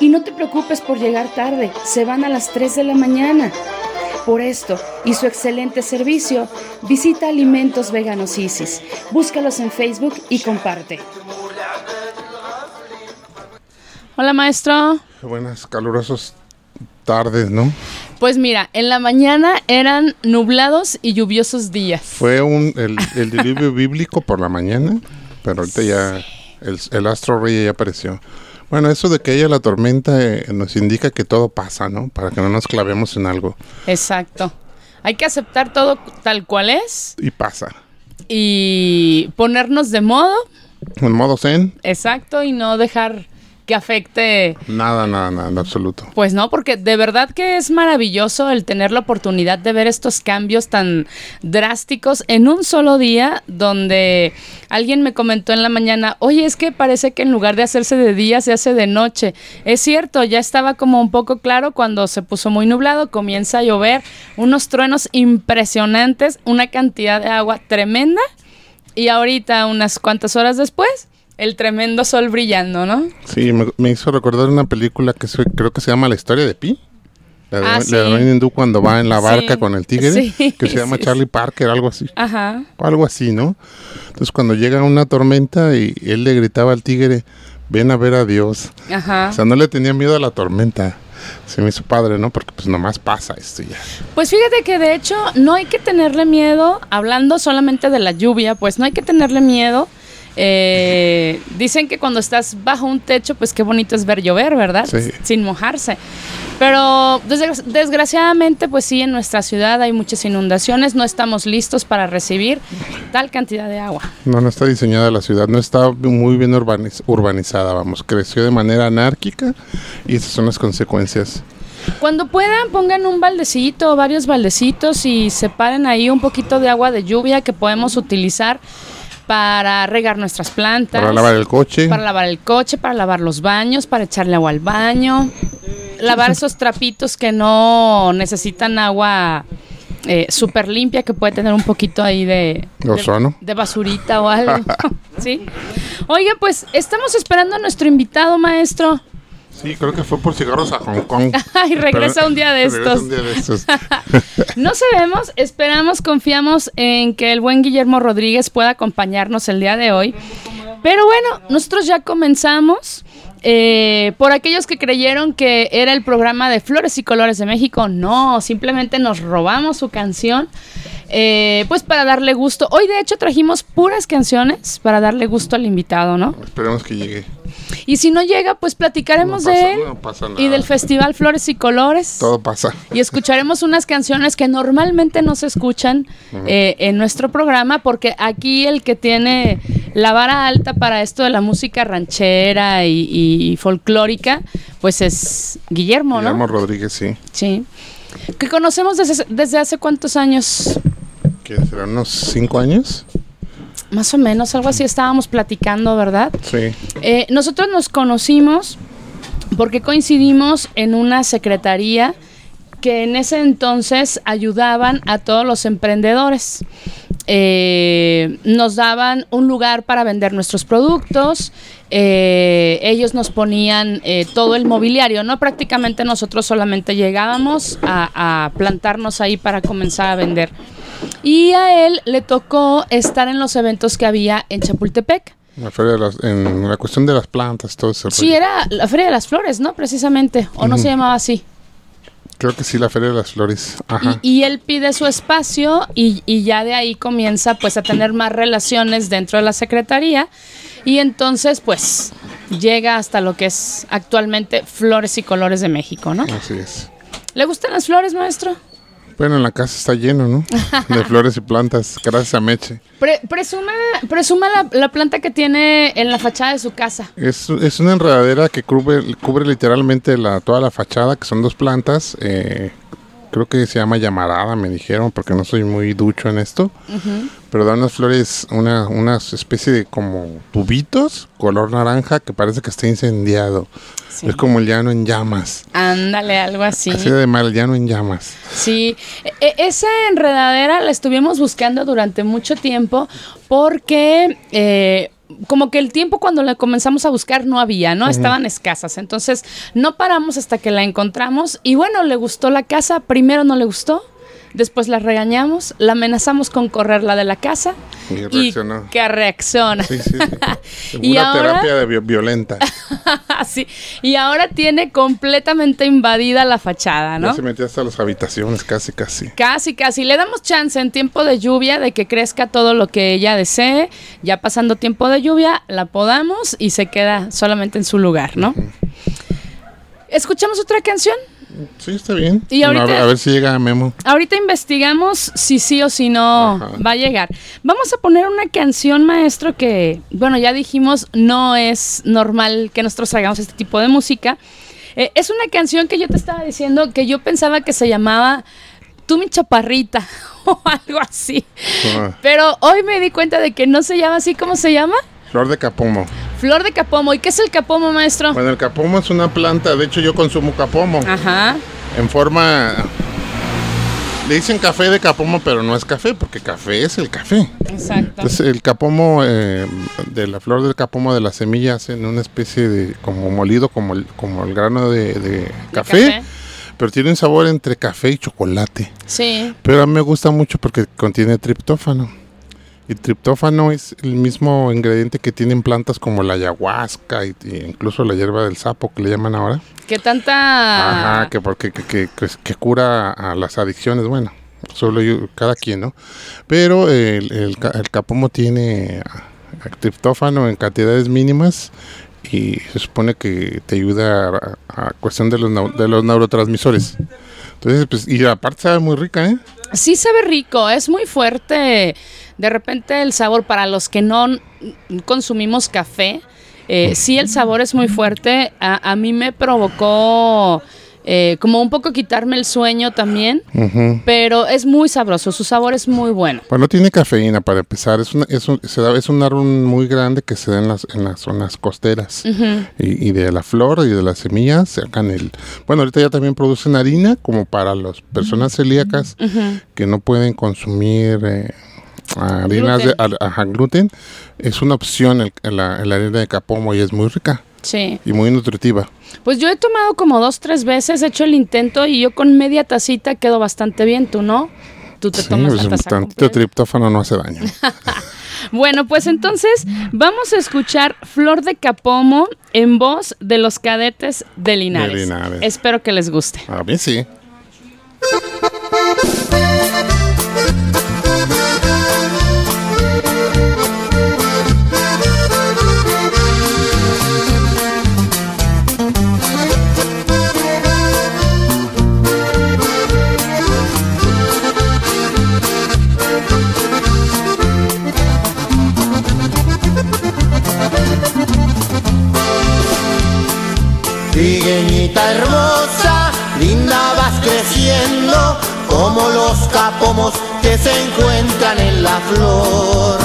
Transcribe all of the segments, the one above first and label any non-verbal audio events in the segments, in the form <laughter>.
Y no te preocupes por llegar tarde, se van a las 3 de la mañana. Por esto y su excelente servicio, visita Alimentos Veganos Isis. Búscalos en Facebook y comparte. Hola maestro. Buenas, calurosas tardes, ¿no? Pues mira, en la mañana eran nublados y lluviosos días. Fue un, el, el diluvio <laughs> bíblico por la mañana, pero ahorita ya el, el astro rey ya apareció. Bueno, eso de que haya la tormenta eh, nos indica que todo pasa, ¿no? Para que no nos clavemos en algo. Exacto. Hay que aceptar todo tal cual es. Y pasa. Y ponernos de modo. En modo zen. Exacto, y no dejar que afecte. Nada, nada, nada, en absoluto. Pues no, porque de verdad que es maravilloso el tener la oportunidad de ver estos cambios tan drásticos en un solo día, donde alguien me comentó en la mañana, oye, es que parece que en lugar de hacerse de día se hace de noche. Es cierto, ya estaba como un poco claro cuando se puso muy nublado, comienza a llover, unos truenos impresionantes, una cantidad de agua tremenda. Y ahorita, unas cuantas horas después, el tremendo sol brillando, ¿no? Sí, me, me hizo recordar una película que se- creo que se llama La historia de Pi. La de, Ah, la de sí. Hindú cuando va en la barca Sí. con el tigre, Sí, que se llama sí, Charlie Parker, algo así. Ajá. O algo así, ¿no? Entonces cuando llega una tormenta y él le gritaba al tigre, ven a ver a Dios. Ajá. O sea, no le tenía miedo a la tormenta. Se me hizo padre, ¿no? Porque pues nomás pasa esto ya. Pues fíjate que de hecho no hay que tenerle miedo, hablando solamente de la lluvia, pues no hay que tenerle miedo. Eh, dicen que cuando estás bajo un techo, pues qué bonito es ver llover, ¿verdad? Sí. Sin mojarse. Pero desgra- desgraciadamente, pues sí, en nuestra ciudad hay muchas inundaciones, no estamos listos para recibir tal cantidad de agua. No, no está diseñada la ciudad, no está muy bien urbaniz- urbanizada, vamos. Creció de manera anárquica y esas son las consecuencias. Cuando puedan, pongan un baldecito varios baldecitos y separen ahí un poquito de agua de lluvia que podemos utilizar para regar nuestras plantas. Para lavar el coche. Para lavar el coche, para lavar los baños, para echarle agua al baño. Lavar esos trapitos que no necesitan agua eh, súper limpia, que puede tener un poquito ahí de, de, de basurita o algo. <laughs> ¿Sí? Oiga, pues estamos esperando a nuestro invitado, maestro. Sí, creo que fue por cigarros a Hong Kong. <laughs> Ay, regresa un día de Regresa estos. un día de estos. <laughs> No sabemos, esperamos, confiamos en que el buen Guillermo Rodríguez pueda acompañarnos el día de hoy. Pero bueno, nosotros ya comenzamos. Eh, por aquellos que creyeron que era el programa de Flores y Colores de México, no, simplemente nos robamos su canción. eh, pues para darle gusto. Hoy de hecho trajimos puras canciones para darle gusto al invitado, ¿no? Esperemos que llegue. Y si no llega, pues platicaremos No pasa- de él no pasa y del Festival Flores y Colores. Todo pasa. Y escucharemos unas canciones que normalmente no se escuchan eh, en nuestro programa, porque aquí el que tiene la vara alta para esto de la música ranchera y, y folclórica, pues es Guillermo, ¿no? Guillermo Rodríguez, sí. Sí. Que conocemos desde, desde hace cuántos años, ¿Qué será? ¿Unos cinco años? Más o menos, algo así estábamos platicando, ¿verdad? Sí. Eh, nosotros nos conocimos porque coincidimos en una secretaría que en ese entonces ayudaban a todos los emprendedores. Eh, nos daban un lugar para vender nuestros productos, eh, ellos nos ponían eh, todo el mobiliario, ¿no? Prácticamente nosotros solamente llegábamos a, a plantarnos ahí para comenzar a vender. Y a él le tocó estar en los eventos que había en Chapultepec. La feria de las- en la cuestión de las plantas, todo ese Sí, rollo. era la Feria de las Flores, ¿no? Precisamente. O no se llamaba así. Creo que sí, la feria de las flores. Ajá. Y, y él pide su espacio y, y ya de ahí comienza pues a tener más relaciones dentro de la secretaría. Y entonces pues llega hasta lo que es actualmente Flores y Colores de México, ¿no? Así es. ¿Le gustan las flores, maestro? Bueno, en la casa está lleno, ¿no? De flores y plantas, gracias a Meche. Pre- presuma presuma la, la planta que tiene en la fachada de su casa. Es, es una enredadera que cubre, cubre literalmente la, toda la fachada, que son dos plantas. eh, creo que se llama llamarada, me dijeron, porque no soy muy ducho en esto. Pero da unas flores, una, una especie de como tubitos, color naranja, que parece que está incendiado. Sí. Es como el llano en llamas. Ándale, algo así. Así de mal, llano en llamas. Sí, E- e- esa enredadera la estuvimos buscando durante mucho tiempo porque eh, como que el tiempo cuando la comenzamos a buscar no había, ¿no? Estaban escasas. Entonces no paramos hasta que la encontramos y bueno, le gustó la casa. Primero no le gustó, después la regañamos, la amenazamos con correrla de la casa Y y reaccionó. que reacciona. Sí, sí, sí. <laughs> Y Una ahora- terapia de vi- violenta. <laughs> Sí, Y ahora tiene completamente invadida la fachada, ¿no? Ya se metió hasta las habitaciones, casi, casi. Casi, casi. Le damos chance en tiempo de lluvia de que crezca todo lo que ella desee. Ya pasando tiempo de lluvia, la podamos y se queda solamente en su lugar, ¿no? ¿Escuchamos otra canción? Sí, está bien. Y Bueno, a, ver, a ver si llega Memo. Ahorita investigamos si sí o si no Ajá. va a llegar. Vamos a poner una canción, maestro, que, bueno, ya dijimos, no es normal que nosotros hagamos este tipo de música. Eh, es una canción que yo te estaba diciendo que yo pensaba que se llamaba Tú mi chaparrita <laughs> o algo así. Ah, Pero hoy me di cuenta de que no se llama así. ¿Cómo se llama? Flor de capomo. Flor de capomo. ¿Y qué es el capomo, maestro? Bueno, el capomo es una planta. De hecho, yo consumo capomo. Ajá. En forma. Le dicen café de capomo, pero no es café, porque café es el café. Exacto. Entonces, el capomo, eh, de la flor del capomo de la semilla, hacen una especie de. como molido, como el, como el grano de, de café, pero tiene un sabor entre café y chocolate. Sí. Pero a mí me gusta mucho porque contiene triptófano. Y triptófano es el mismo ingrediente que tienen plantas como la ayahuasca y, y incluso la hierba del sapo que le llaman ahora. ¿Qué tanta... Ajá, que porque que, que- que- que cura a las adicciones, bueno, solo yo, cada quien, ¿no? Pero el, el el capomo tiene ah, triptófano en cantidades mínimas y se supone que te ayuda a, a cuestión de los, de los neurotransmisores. Entonces, pues, y aparte sabe muy rica, ¿eh? Sí sabe rico, es muy fuerte. De repente el sabor para los que no consumimos café, eh, sí el sabor es muy fuerte. A, a mí me provocó eh, como un poco quitarme el sueño también, pero es muy sabroso, su sabor es muy bueno. Bueno, tiene cafeína para empezar. Es, una- es, un, se da- es un árbol muy grande que se da en las, en las zonas costeras. y, y de la flor y de las semillas sacan el... Bueno, ahorita ya también producen harina como para las personas celíacas que no pueden consumir eh, harinas de Gluten. al- ajá, gluten. Es una opción el, el- la, la harina de capomo y es muy rica Sí. y muy nutritiva. Pues yo he tomado como dos, tres veces, he hecho el intento y yo con media tacita quedo bastante bien, ¿tú no? Tú te Sí, tomas pues, la taza tantito triptófano no hace daño. <laughs> Bueno, pues entonces vamos a escuchar Flor de Capomo en voz de los cadetes de Linares. De Linares. Espero que les guste. A mí sí. Capomos que se encuentran en la flor.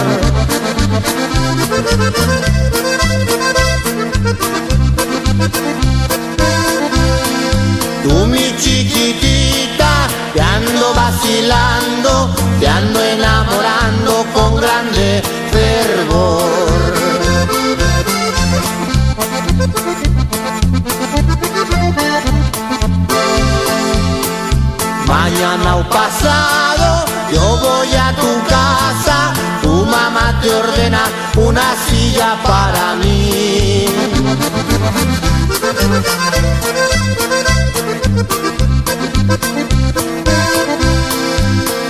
Pasado yo voy a tu casa, tu mamá te ordena una silla para mí.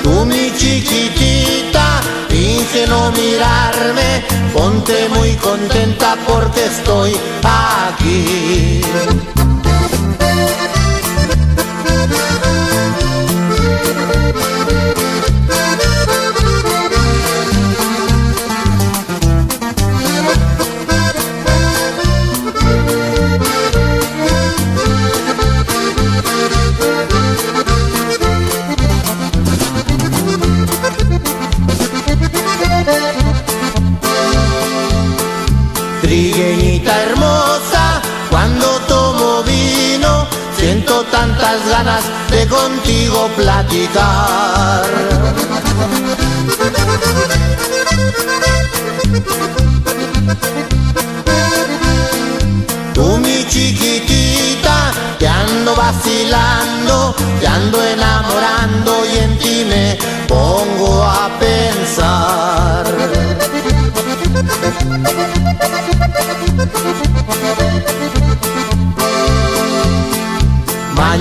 Tú mi chiquitita, finge no mirarme, ponte muy contenta porque estoy aquí. Música contigo platicar. Tú mi chiquitita, te ando vacilando, te ando enamorando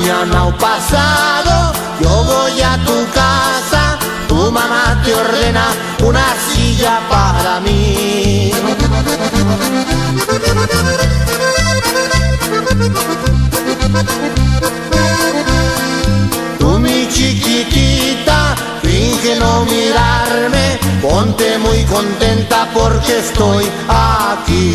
Mañana o pasado yo voy a tu casa, tu mamá te ordena una silla para mí. Tú mi chiquitita, finge no mirarme, ponte muy contenta porque estoy aquí.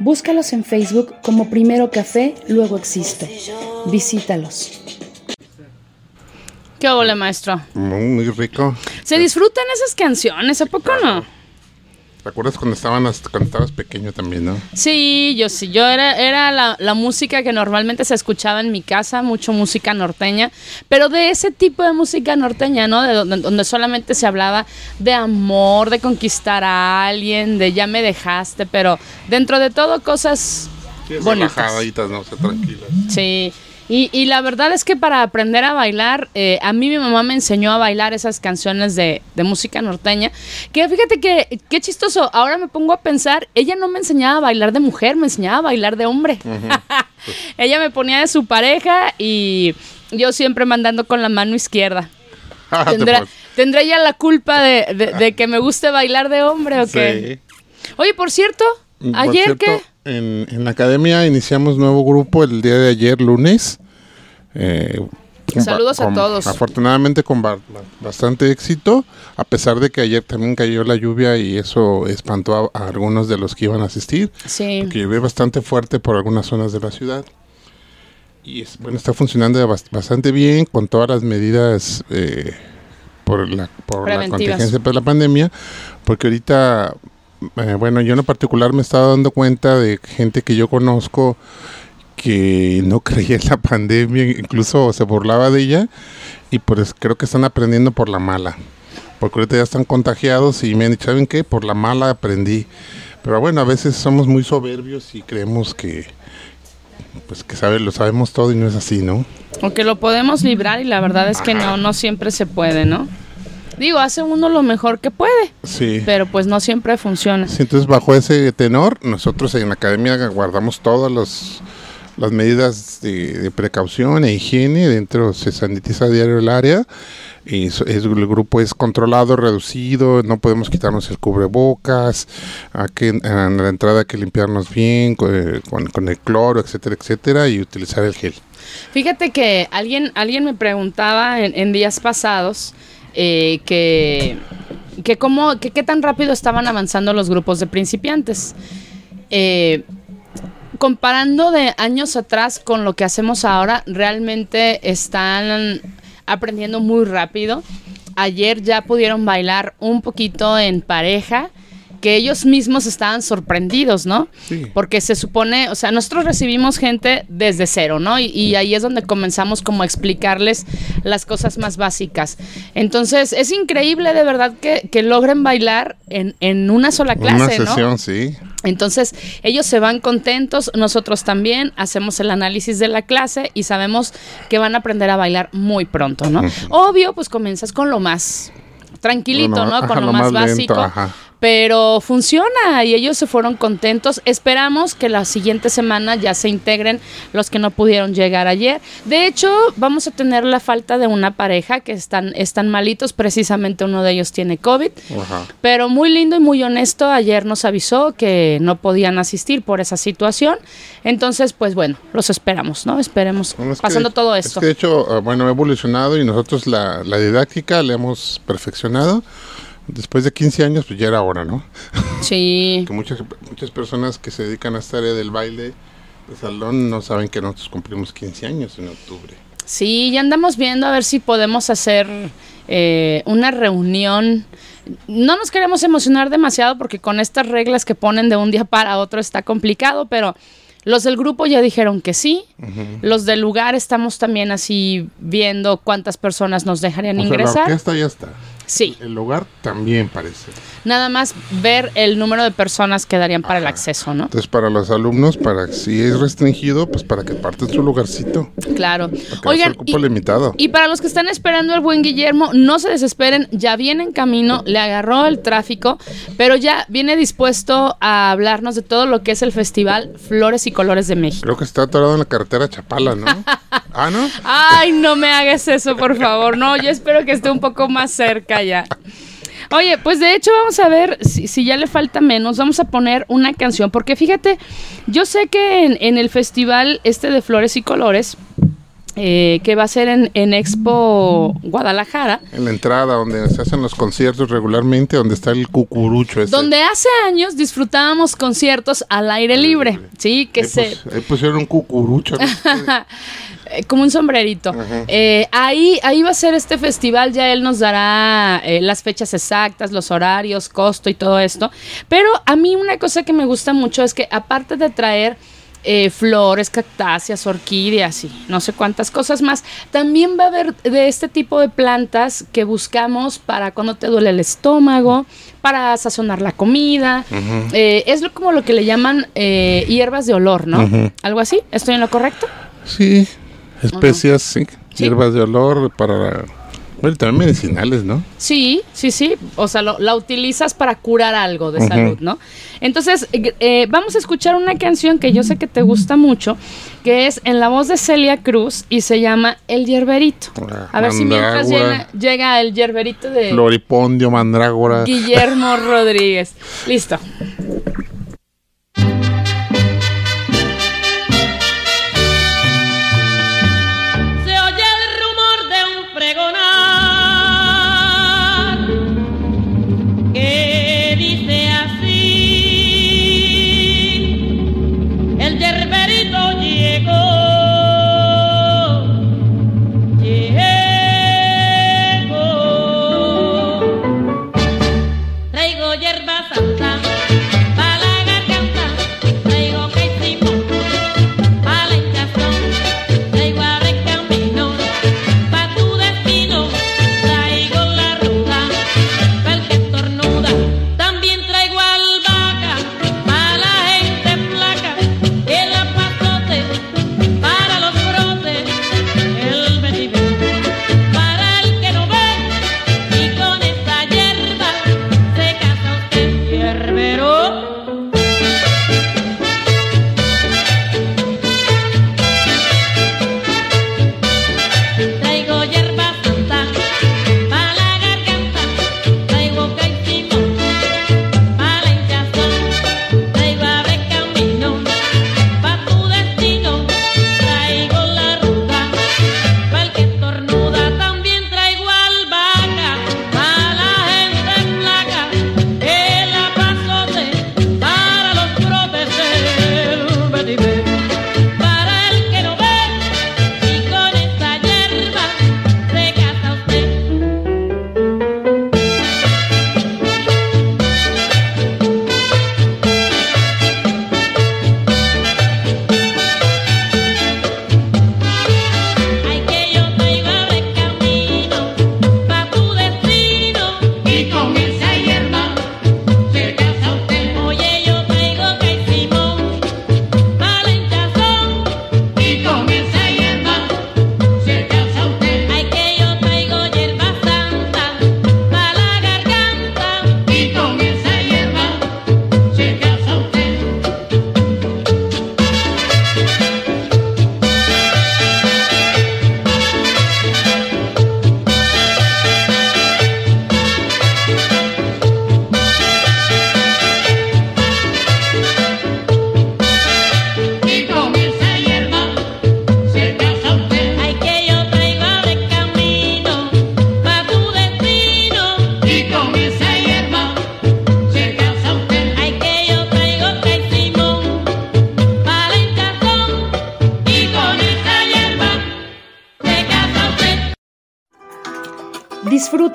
Búscalos en Facebook como Primero Café, luego Existo. Visítalos. ¿Qué hola, maestro? Muy, muy rico. ¿Se disfrutan esas canciones? ¿A poco no? ¿Te acuerdas cuando, estaban, hasta- cuando estabas pequeño también, no? Sí, yo sí. Yo era, era la, la música que normalmente se escuchaba en mi casa, mucho música norteña, pero de ese tipo de música norteña, ¿no? De donde, donde solamente se hablaba de amor, de conquistar a alguien, de ya me dejaste, pero dentro de todo cosas bonitas. Relajaditas, no sé, tranquilas. Sí. Y, y la verdad es que para aprender a bailar, eh, a mí mi mamá me enseñó a bailar esas canciones de, de música norteña. Que fíjate que, qué chistoso, ahora me pongo a pensar, ella no me enseñaba a bailar de mujer, me enseñaba a bailar de hombre. <laughs> ella me ponía de su pareja y yo siempre mandando con la mano izquierda. <laughs> Ah, te ¿Tendrá, ¿tendré ella la culpa de, de- de que me guste bailar de hombre o qué? Sí. Oye, por cierto, Por ayer cierto, que... En, en la academia iniciamos nuevo grupo el día de ayer, lunes. Eh, con Saludos a todos. Afortunadamente con ba- ba- bastante éxito, a pesar de que ayer también cayó la lluvia y eso espantó a, a algunos de los que iban a asistir, Sí. porque llovió bastante fuerte por algunas zonas de la ciudad. Y es, bueno, está funcionando bas- bastante bien con todas las medidas eh, por la, por la contingencia por la pandemia, porque ahorita, eh, bueno, yo en particular me estaba dando cuenta de gente que yo conozco que no <laughs> creía en la pandemia, incluso se burlaba de ella, y pues creo que están aprendiendo por la mala, porque ahorita ya están contagiados y me han dicho, ¿saben qué? Por la mala aprendí. Pero bueno, a veces somos muy soberbios y creemos que, pues que sabe, lo sabemos todo y no es así, ¿no? Aunque lo podemos librar y la verdad es que no, no siempre se puede, ¿no? Digo, hace uno lo mejor que puede, Sí. pero pues no siempre funciona. Sí, entonces bajo ese tenor, nosotros en la academia guardamos todas los- las medidas de, de precaución e higiene, dentro se sanitiza a diario el área, y es- el grupo es controlado, reducido, no podemos quitarnos el cubrebocas, a que, en la entrada hay que limpiarnos bien co- eh, con, con el cloro, etcétera, etcétera, y utilizar el gel. Fíjate que alguien, alguien me preguntaba en, en días pasados eh, que, que, cómo, que qué tan rápido estaban avanzando los grupos de principiantes. Eh, comparando de años atrás con lo que hacemos ahora, realmente están aprendiendo muy rápido. Ayer ya pudieron bailar un poquito en pareja, que ellos mismos estaban sorprendidos, ¿no? Sí. Porque se supone, o sea, nosotros recibimos gente desde cero, ¿no? Y, y ahí es donde comenzamos como a explicarles las cosas más básicas. Entonces, es increíble de verdad que, que logren bailar en, en una sola clase, Una ¿no? sí. Entonces, ellos se van contentos, nosotros también hacemos el análisis de la clase y sabemos que van a aprender a bailar muy pronto, ¿no? Obvio, pues comienzas con lo más tranquilito, Bueno, ¿no? ajá, con lo, lo más, más básico. lento, ajá. Pero funciona y ellos se fueron contentos. Esperamos que la siguiente semana ya se integren los que no pudieron llegar ayer. De hecho, vamos a tener la falta de una pareja que están, están malitos. Precisamente uno de ellos tiene COVID. Ajá. Pero muy lindo y muy honesto, ayer nos avisó que no podían asistir por esa situación. Entonces, pues bueno, los esperamos, ¿no? Esperemos Bueno, es pasando todo es esto. que de hecho, ah, bueno, ha evolucionado y nosotros la, la didáctica la hemos perfeccionado. Después de 15 años, pues ya era hora, ¿no? <laughs> Sí. Que muchas, muchas personas que se dedican a esta área del baile de salón no saben que nosotros cumplimos 15 años en octubre. Sí, ya andamos viendo a ver si podemos hacer eh, una reunión. No nos queremos emocionar demasiado porque con estas reglas que ponen de un día para otro está complicado, pero los del grupo ya dijeron que sí. Los del lugar estamos también así viendo cuántas personas nos dejarían O sea, la ingresar. orquesta ya está. Sí. El lugar también parece. Nada más ver el número de personas que darían para el acceso, ¿no? Entonces, para los alumnos, para si es restringido, pues para que parten su lugarcito. Claro. Oigan, y, limitado. y para los que están esperando al buen Guillermo, no se desesperen, ya viene en camino, le agarró el tráfico, pero ya viene dispuesto a hablarnos de todo lo que es el festival Flores y Colores de México. Creo que está atorado en la carretera Chapala, ¿no? <laughs> ah, ¿no? Ay, no me hagas eso, por favor. No, yo espero que esté un poco más cerca ya. Oye, pues de hecho vamos a ver si, si ya le falta menos, vamos a poner una canción, porque fíjate, yo sé que en, en el festival este de Flores y Colores, eh, que va a ser en, en Expo Guadalajara, En la entrada donde se hacen los conciertos regularmente, donde está el cucurucho ese. donde hace años disfrutábamos conciertos al aire libre, ¿sí? Que ahí, se... pus- ahí pusieron un cucurucho. ¿no? <laughs> Eh, como un sombrerito. Eh, ahí, ahí va a ser este festival, ya él nos dará eh, las fechas exactas, los horarios, costo y todo esto. Pero a mí una cosa que me gusta mucho es que aparte de traer eh, flores, cactáceas, orquídeas y no sé cuántas cosas más, también va a haber de este tipo de plantas que buscamos para cuando te duele el estómago, para sazonar la comida. Eh, es lo- como lo que le llaman eh, hierbas de olor, ¿no? ¿Algo así? ¿Estoy en lo correcto? Sí, especias, sí, Sí. hierbas de olor para... Bueno, también medicinales, ¿no? Sí, sí, sí. O sea, lo- la utilizas para curar algo de salud, ¿no? Entonces, eh, eh, vamos a escuchar una canción que yo sé que te gusta mucho, que es en la voz de Celia Cruz y se llama El Yerberito. Ah, A ver si mientras llega el Yerberito de Floripondio, mandrágora. Guillermo Rodríguez. Listo.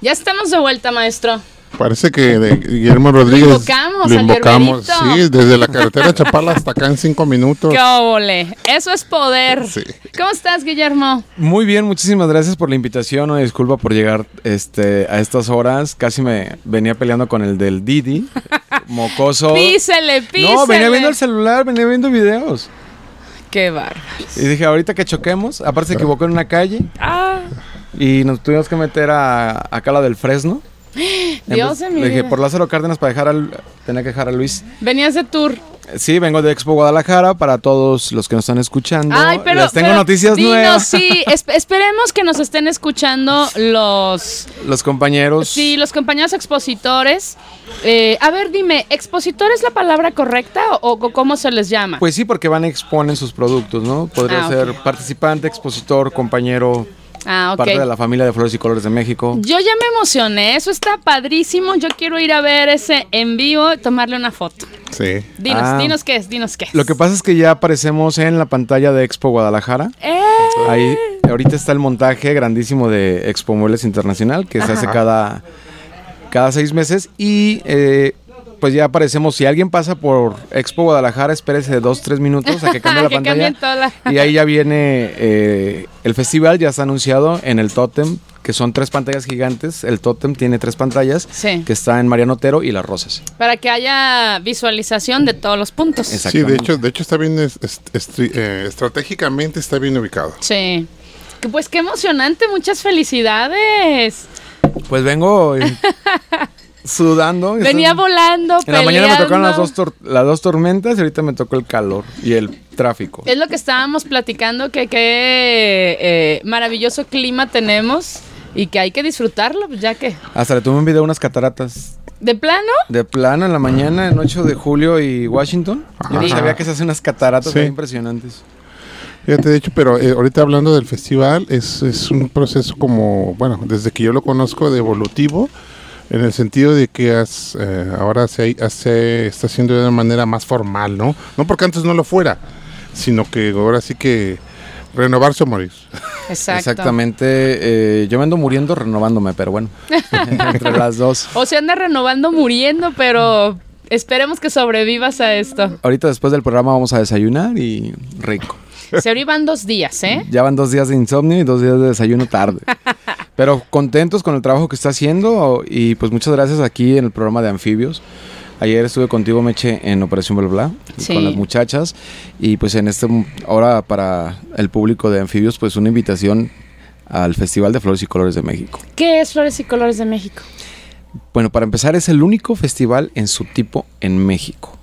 Ya estamos de vuelta, maestro. Parece que de Guillermo Rodríguez. Lo invocamos lo invocamos, sí, desde la carretera Chapala hasta acá en cinco minutos. <laughs> ¡Qué óvole! Eso es poder. Sí. ¿Cómo estás, Guillermo? Muy bien, muchísimas gracias por la invitación. Una disculpa por llegar este, a estas horas. Casi me venía peleando con el del Didi. <laughs> Mocoso. Písele, písele. No, venía viendo el celular, venía viendo videos. ¡Qué bárbaro! Y dije, ahorita que choquemos, aparte se equivocó en una calle ¡Ah! Y nos tuvimos que meter a, acá a la del Fresno. <gasps> Dios de mi dije, por Lázaro Cárdenas para dejar al... Tenía que dejar a Luis. Venías de tour. Sí, vengo de Expo Guadalajara para todos los que nos están escuchando. Ay, pero. Les tengo pero noticias dinos, nuevas. Sí, esp- esperemos que nos estén escuchando los. Los compañeros. Sí, los compañeros expositores. Eh, a ver, dime, ¿expositor es la palabra correcta o, o cómo se les llama? Pues sí, porque van a exponen sus productos, ¿no? Podría Ah, ser participante, expositor, compañero, ah, ok. parte de la familia de Flores y Colores de México. Yo ya me emocioné, eso está padrísimo. Yo quiero ir a ver ese en vivo y tomarle una foto. Sí. Dinos, Ah. dinos qué es, dinos qué es. Lo que pasa es que ya aparecemos en la pantalla de Expo Guadalajara. ¡Eh! Ahí ahorita está el montaje grandísimo de Expo Muebles Internacional que se hace cada, cada seis meses y eh, pues ya aparecemos. Si alguien pasa por Expo Guadalajara, espérese de dos, tres minutos a que <laughs> cambie la Que pantalla. la- Y ahí ya viene eh, el festival, ya está anunciado en el Totem, que son tres pantallas gigantes. El Totem tiene tres pantallas, Sí. que está en Mariano Otero y Las Rosas. Para que haya visualización de todos los puntos. Exacto. Sí, de hecho, de hecho está bien, eh, estratégicamente está bien ubicado. Sí. Que, Pues qué emocionante, muchas felicidades. Pues vengo <laughs> sudando. Venía volando, En la mañana me tocaron las dos, tor- las dos tormentas y ahorita me tocó el calor y el tráfico. Es lo que estábamos platicando, que qué eh, maravilloso clima tenemos y que hay que disfrutarlo, pues, ya que... Hasta le tomé un video unas cataratas ¿De plano? de plano en la mañana, en 8 de julio y Washington. Yo no sabía que se hacen unas cataratas Sí. muy impresionantes. Fíjate, de hecho, pero eh, ahorita hablando del festival, es, es un proceso como, bueno, desde que yo lo conozco, de evolutivo, en el sentido de que has, eh, ahora se, se está haciendo de una manera más formal, ¿no? No porque antes no lo fuera, sino que ahora sí que renovarse o morir. Exacto. Exactamente. eh, yo me ando muriendo renovándome, pero bueno. <laughs> entre las dos. O se anda renovando muriendo, pero esperemos que sobrevivas a esto. Ahorita después del programa vamos a desayunar y rico. Se van dos días, ¿eh? Ya van dos días de insomnio y dos días de desayuno tarde. <laughs> Pero contentos con el trabajo que está haciendo y pues muchas gracias aquí en el programa de anfibios. Ayer estuve contigo, Meche, en Operación Bla Bla, Sí. con las muchachas. Y pues en este ahora para el público de anfibios, pues una invitación al Festival de Flores y Colores de México. ¿Qué es Flores y Colores de México? Bueno, para empezar, es el único festival en su tipo en México.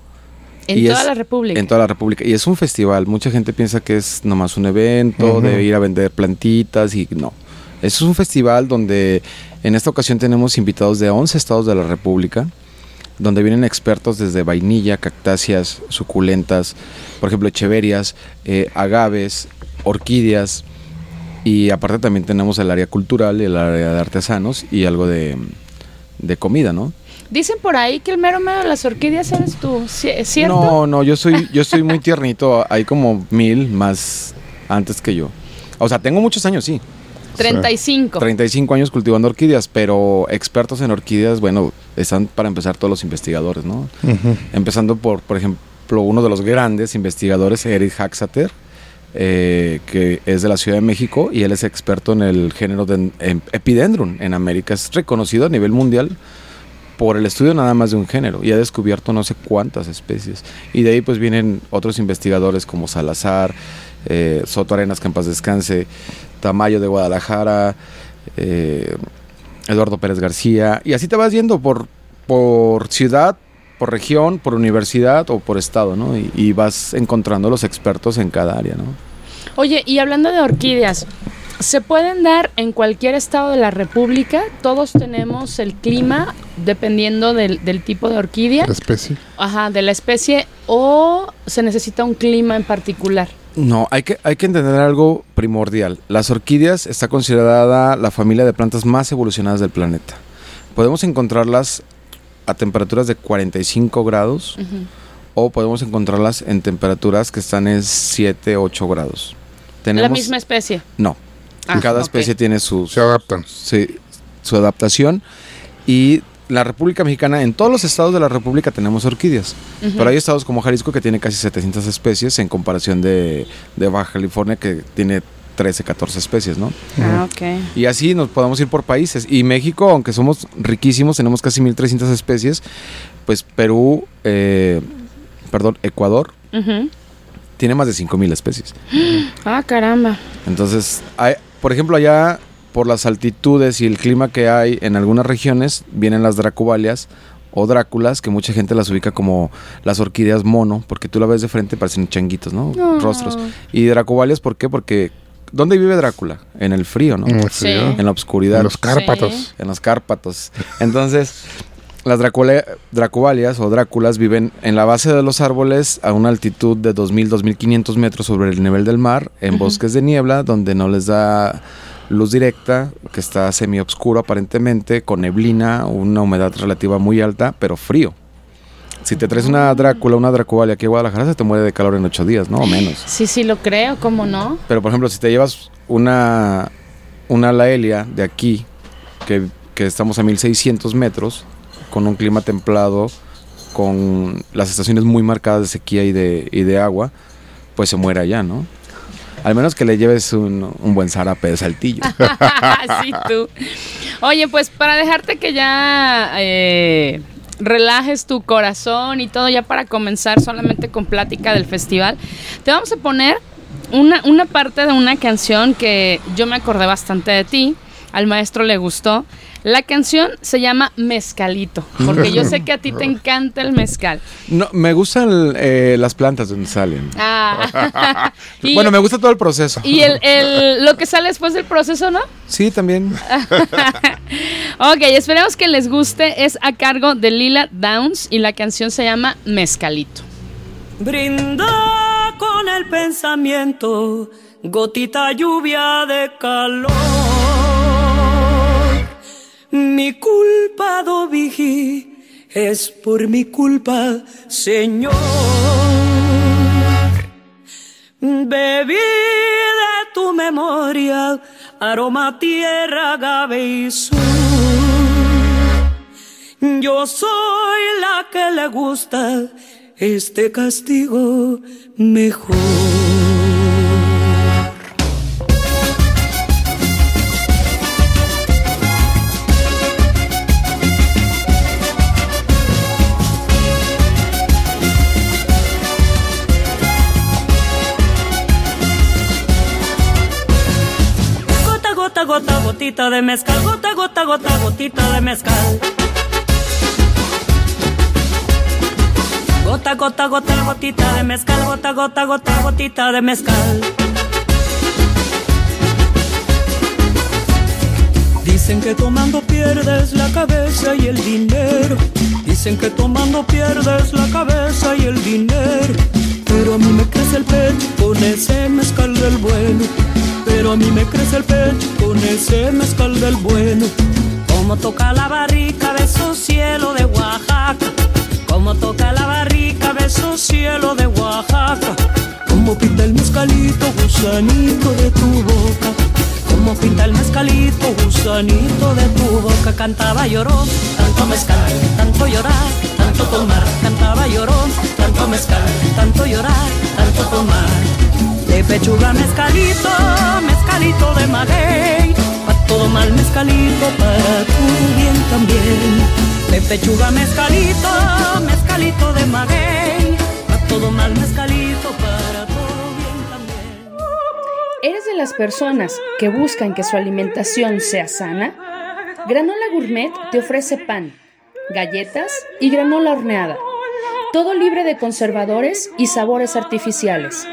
En Y toda es la República. En toda la República. Y es un festival. Mucha gente piensa que es nomás un evento, de ir a vender plantitas y no. Es un festival donde en esta ocasión tenemos invitados de 11 estados de la República, donde vienen expertos desde vainilla, cactáceas, suculentas, por ejemplo, echeverias, eh, agaves, orquídeas. Y aparte también tenemos el área cultural, el área de artesanos y algo de, de comida, ¿no? Dicen por ahí que el mero mero de las orquídeas eres tú, ¿ci- ¿es cierto? No, no, yo soy, yo soy muy tiernito. Hay como mil más antes que yo. O sea, tengo muchos años, sí. 35. 35 años cultivando orquídeas, pero expertos en orquídeas, bueno, están para empezar todos los investigadores, ¿no? Empezando por, por ejemplo, uno de los grandes investigadores, Eric Haxater, eh, que es de la Ciudad de México y él es experto en el género de en Epidendrum en América. Es reconocido a nivel mundial por el estudio nada más de un género y ha descubierto no sé cuántas especies. Y de ahí pues vienen otros investigadores como Salazar, eh, Soto Arenas, que en paz descanse, Tamayo de Guadalajara, eh, Eduardo Pérez García, y así te vas yendo por, por ciudad, por región, por universidad o por estado, ¿no? Y, y vas encontrando los expertos en cada área, ¿no? Oye, y hablando de orquídeas, Se pueden dar en cualquier estado de la República. Todos tenemos el clima dependiendo del, del tipo de orquídea, La especie. ajá, de la especie, o se necesita un clima en particular. No, hay que, hay que entender algo primordial. Las orquídeas está considerada la familia de plantas más evolucionadas del planeta. Podemos encontrarlas a temperaturas de 45 grados o podemos encontrarlas en temperaturas que están en 7, 8 grados. La misma especie. No. Ah, Cada especie tiene sus, Se adaptan. sí, su adaptación y la República Mexicana, en todos los estados de la República tenemos orquídeas, pero hay estados como Jalisco que tiene casi 700 especies en comparación de, de Baja California que tiene 13, 14 especies, ¿no? Ah, ok. Y así nos podemos ir por países. Y México, aunque somos riquísimos, tenemos casi 1300 especies, pues Perú, eh, perdón, Ecuador tiene más de 5000 especies. <gasps> Ah, caramba. Entonces, hay- por ejemplo, allá por las altitudes y el clima que hay en algunas regiones, vienen las dracovalias o dráculas, que mucha gente las ubica como las orquídeas mono, porque tú la ves de frente, parecen changuitos, ¿no? No. Rostros. Y dracovalias, ¿por qué? Porque ¿dónde vive Drácula? En el frío, ¿no? En el Sí. frío. En la oscuridad. En los Cárpatos. en los Cárpatos. Entonces, las dracovalias o dráculas viven en la base de los árboles a una altitud de 2.000, 2.500 metros sobre el nivel del mar, en bosques de niebla, donde no les da luz directa, que está semi-obscuro aparentemente, con neblina, una humedad relativa muy alta, pero frío. Si te traes una drácula, una dracovalia aquí a Guadalajara, se te muere de calor en ocho días, ¿no? O menos. Sí, sí, lo creo, ¿cómo no? Pero por ejemplo, si te llevas una, una laelia de aquí, que, que estamos a 1600 metros, con un clima templado, con las estaciones muy marcadas de sequía y de, y de agua, pues se muere allá, ¿no? Al menos que le lleves un, buen zarape de saltillo. <laughs> tú. Oye, pues para dejarte que ya eh, relajes tu corazón y todo, ya para comenzar solamente con plática del festival, te vamos a poner una, una parte de una canción que yo me acordé bastante de ti. Al maestro le gustó. La canción se llama Mezcalito, porque yo sé que a ti te encanta el mezcal. No, me gustan eh, las plantas donde salen. Ah. <laughs> y, bueno, me gusta todo el proceso. y el, el- lo que sale después del proceso, ¿no? Sí, también. <laughs> Ok, esperemos que les guste. Es a cargo de Lila Downs y la canción se llama Mezcalito. Brinda con el pensamiento, gotita lluvia de calor. Es por mi culpa, Señor. Bebí de tu memoria, aroma, tierra, agave y sur. Yo soy la que le gusta este castigo mejor. Gotita de mezcal, gota, gota, gota, gotita de mezcal. Gota, gota, gota, gotita de mezcal, gota, gota, gota, gotita de mezcal. Dicen que tomando pierdes la cabeza y el dinero. Dicen que tomando pierdes la cabeza y el dinero. Pero a mí me crece el pecho con ese mezcal del bueno. Pero a mí me crece el pecho con ese mezcal del bueno. Como toca la barrica, beso cielo de Oaxaca. Como toca la barrica, beso cielo de Oaxaca. Como pinta el mezcalito, gusanito de tu boca. Como pinta el mezcalito, gusanito de tu boca. Cantaba llorón, tanto mezcal, tanto llorar, tanto tomar. Cantaba llorón, tanto mezcal, tanto llorar, tanto tomar. De pechuga mezcalito, mezcalito de maguey. Pa' todo mal mezcalito, para tu bien también. De pechuga mezcalito, mezcalito de maguey. Pa' todo mal mezcalito, para todo bien también. ¿Eres de las personas que buscan que su alimentación sea sana? Granola Gourmet te ofrece pan, galletas y granola horneada. Todo libre de conservadores y sabores artificiales.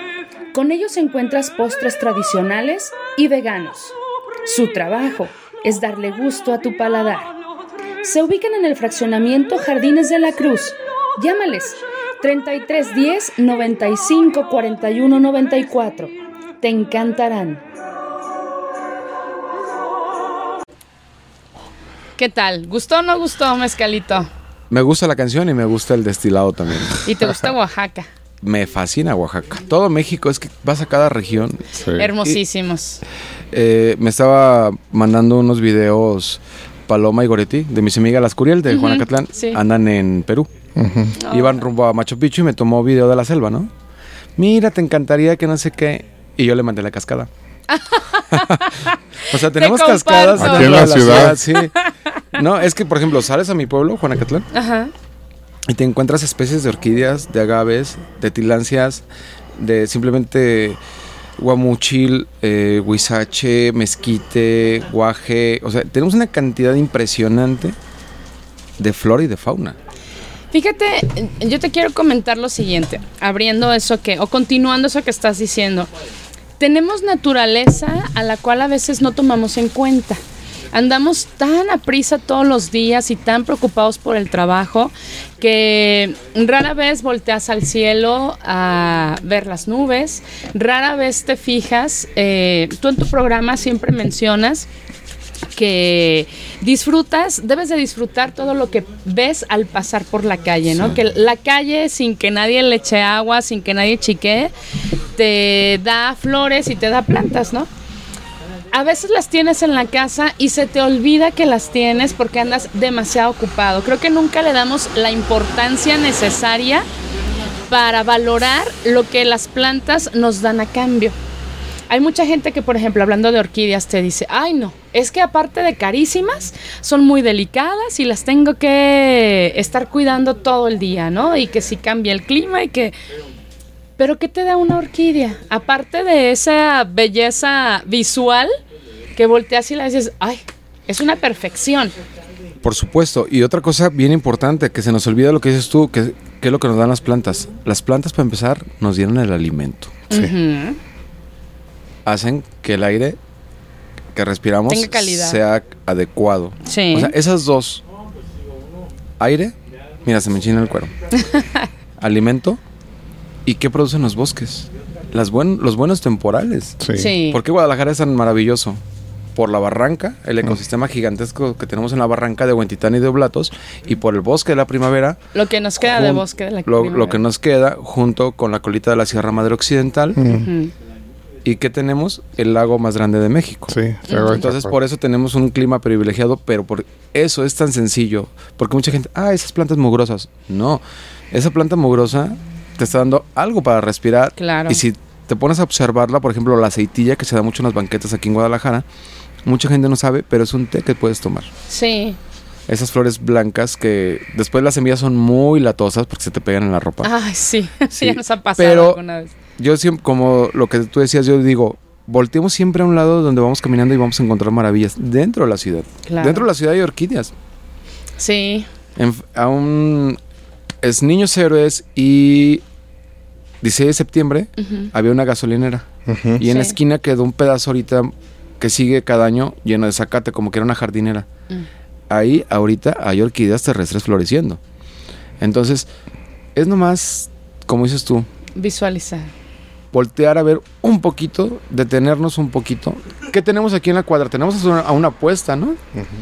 Con ellos encuentras postres tradicionales y veganos. Su trabajo es darle gusto a tu paladar. Se ubican en el fraccionamiento Jardines de la Cruz. Llámales 3310 95 41 94. Te encantarán. ¿Qué tal? ¿Gustó o no gustó, Mezcalito? Me gusta la canción y me gusta el destilado también. ¿Y te gusta <laughs> Oaxaca? Me fascina Oaxaca. Todo México es que vas a cada región. Sí. Hermosísimos. Eh, me estaba mandando unos videos Paloma y Goretti de mis amigas Las Curiel de Ujú, Juanacatlán. sí. Andan en Perú. Iban rumbo a Machu Picchu y me tomó video de la selva, ¿no? Mira, te encantaría que no sé qué. Y yo le mandé la cascada. <laughs> o sea, tenemos comparto. cascadas Aquí en la ciudad. sí. No, es que, por ejemplo, sales a mi pueblo, Juanacatlán, Ajá. Y te encuentras especies de orquídeas, de agaves, de tilancias, de simplemente guamuchil, eh, huizache, mezquite, guaje. O sea, tenemos una cantidad impresionante de flora y de fauna. Fíjate, yo te quiero comentar lo siguiente, abriendo eso que, o continuando eso que estás diciendo. Tenemos naturaleza a la cual a veces no tomamos en cuenta. Andamos tan a prisa todos los días y tan preocupados por el trabajo que rara vez volteas al cielo a ver las nubes, rara vez te fijas, eh, tú en tu programa siempre mencionas que disfrutas, debes de disfrutar todo lo que ves al pasar por la calle, ¿no? Que la calle sin que nadie le eche agua, sin que nadie chiquee, te da flores y te da plantas, ¿no? A veces las tienes en la casa y se te olvida que las tienes porque andas demasiado ocupado. Creo que nunca le damos la importancia necesaria para valorar lo que las plantas nos dan a cambio. Hay mucha gente que, por ejemplo, hablando de orquídeas, te dice, ay no, es que aparte de carísimas, son muy delicadas y las tengo que estar cuidando todo el día, ¿no? Y que si cambia el clima y que... Pero ¿qué te da una orquídea? Aparte de esa belleza visual que volteas y la dices, ay, es una perfección. Por supuesto. Y otra cosa bien importante, que se nos olvida lo que dices tú, que, que es lo que nos dan las plantas. Las plantas, para empezar, nos dieron el alimento. Ujú. Hacen que el aire que respiramos sea adecuado. Sí. O sea, esas dos. Aire, mira, se me enchina el cuero. <laughs> Alimento. ¿Y qué producen los bosques? Las buen- los buenos temporales. Sí. Sí. ¿Por qué Guadalajara es tan maravilloso? Por la barranca, el ecosistema gigantesco que tenemos en la barranca de Huentitán y de Oblatos, y por el bosque de la primavera, Lo que nos queda de bosque de la lo, primavera. lo que nos queda junto con la colita de la Sierra Madre Occidental. Ujú. ¿Y qué tenemos? El lago más grande de México. Sí, Entonces por eso tenemos un clima privilegiado, pero por eso es tan sencillo. Porque mucha gente, ah, esas plantas mugrosas. No, esa planta mugrosa te está dando algo para respirar. Claro. Y si te pones a observarla, por ejemplo, la aceitilla que se da mucho en las banquetas aquí en Guadalajara, mucha gente no sabe, pero es un té que puedes tomar. Sí. Esas flores blancas que después las semillas son muy latosas porque se te pegan en la ropa. Ay, sí. <laughs> Sí, ya nos ha pasado pero- alguna vez. Yo siempre, como lo que tú decías, yo digo, volteemos siempre a un lado donde vamos caminando y vamos a encontrar maravillas dentro de la ciudad. Claro. Dentro de la ciudad hay orquídeas. Sí. En- aún es Niños Héroes y 16 de septiembre había una gasolinera. Y en la esquina quedó un pedazo ahorita que sigue cada año lleno de zacate, como que era una jardinera. Mm. Ahí ahorita hay orquídeas terrestres floreciendo. Entonces, es nomás, como dices tú, Visualizar. voltear a ver un poquito, detenernos un poquito. ¿Qué tenemos aquí en la cuadra? Tenemos a una, a una apuesta, ¿no?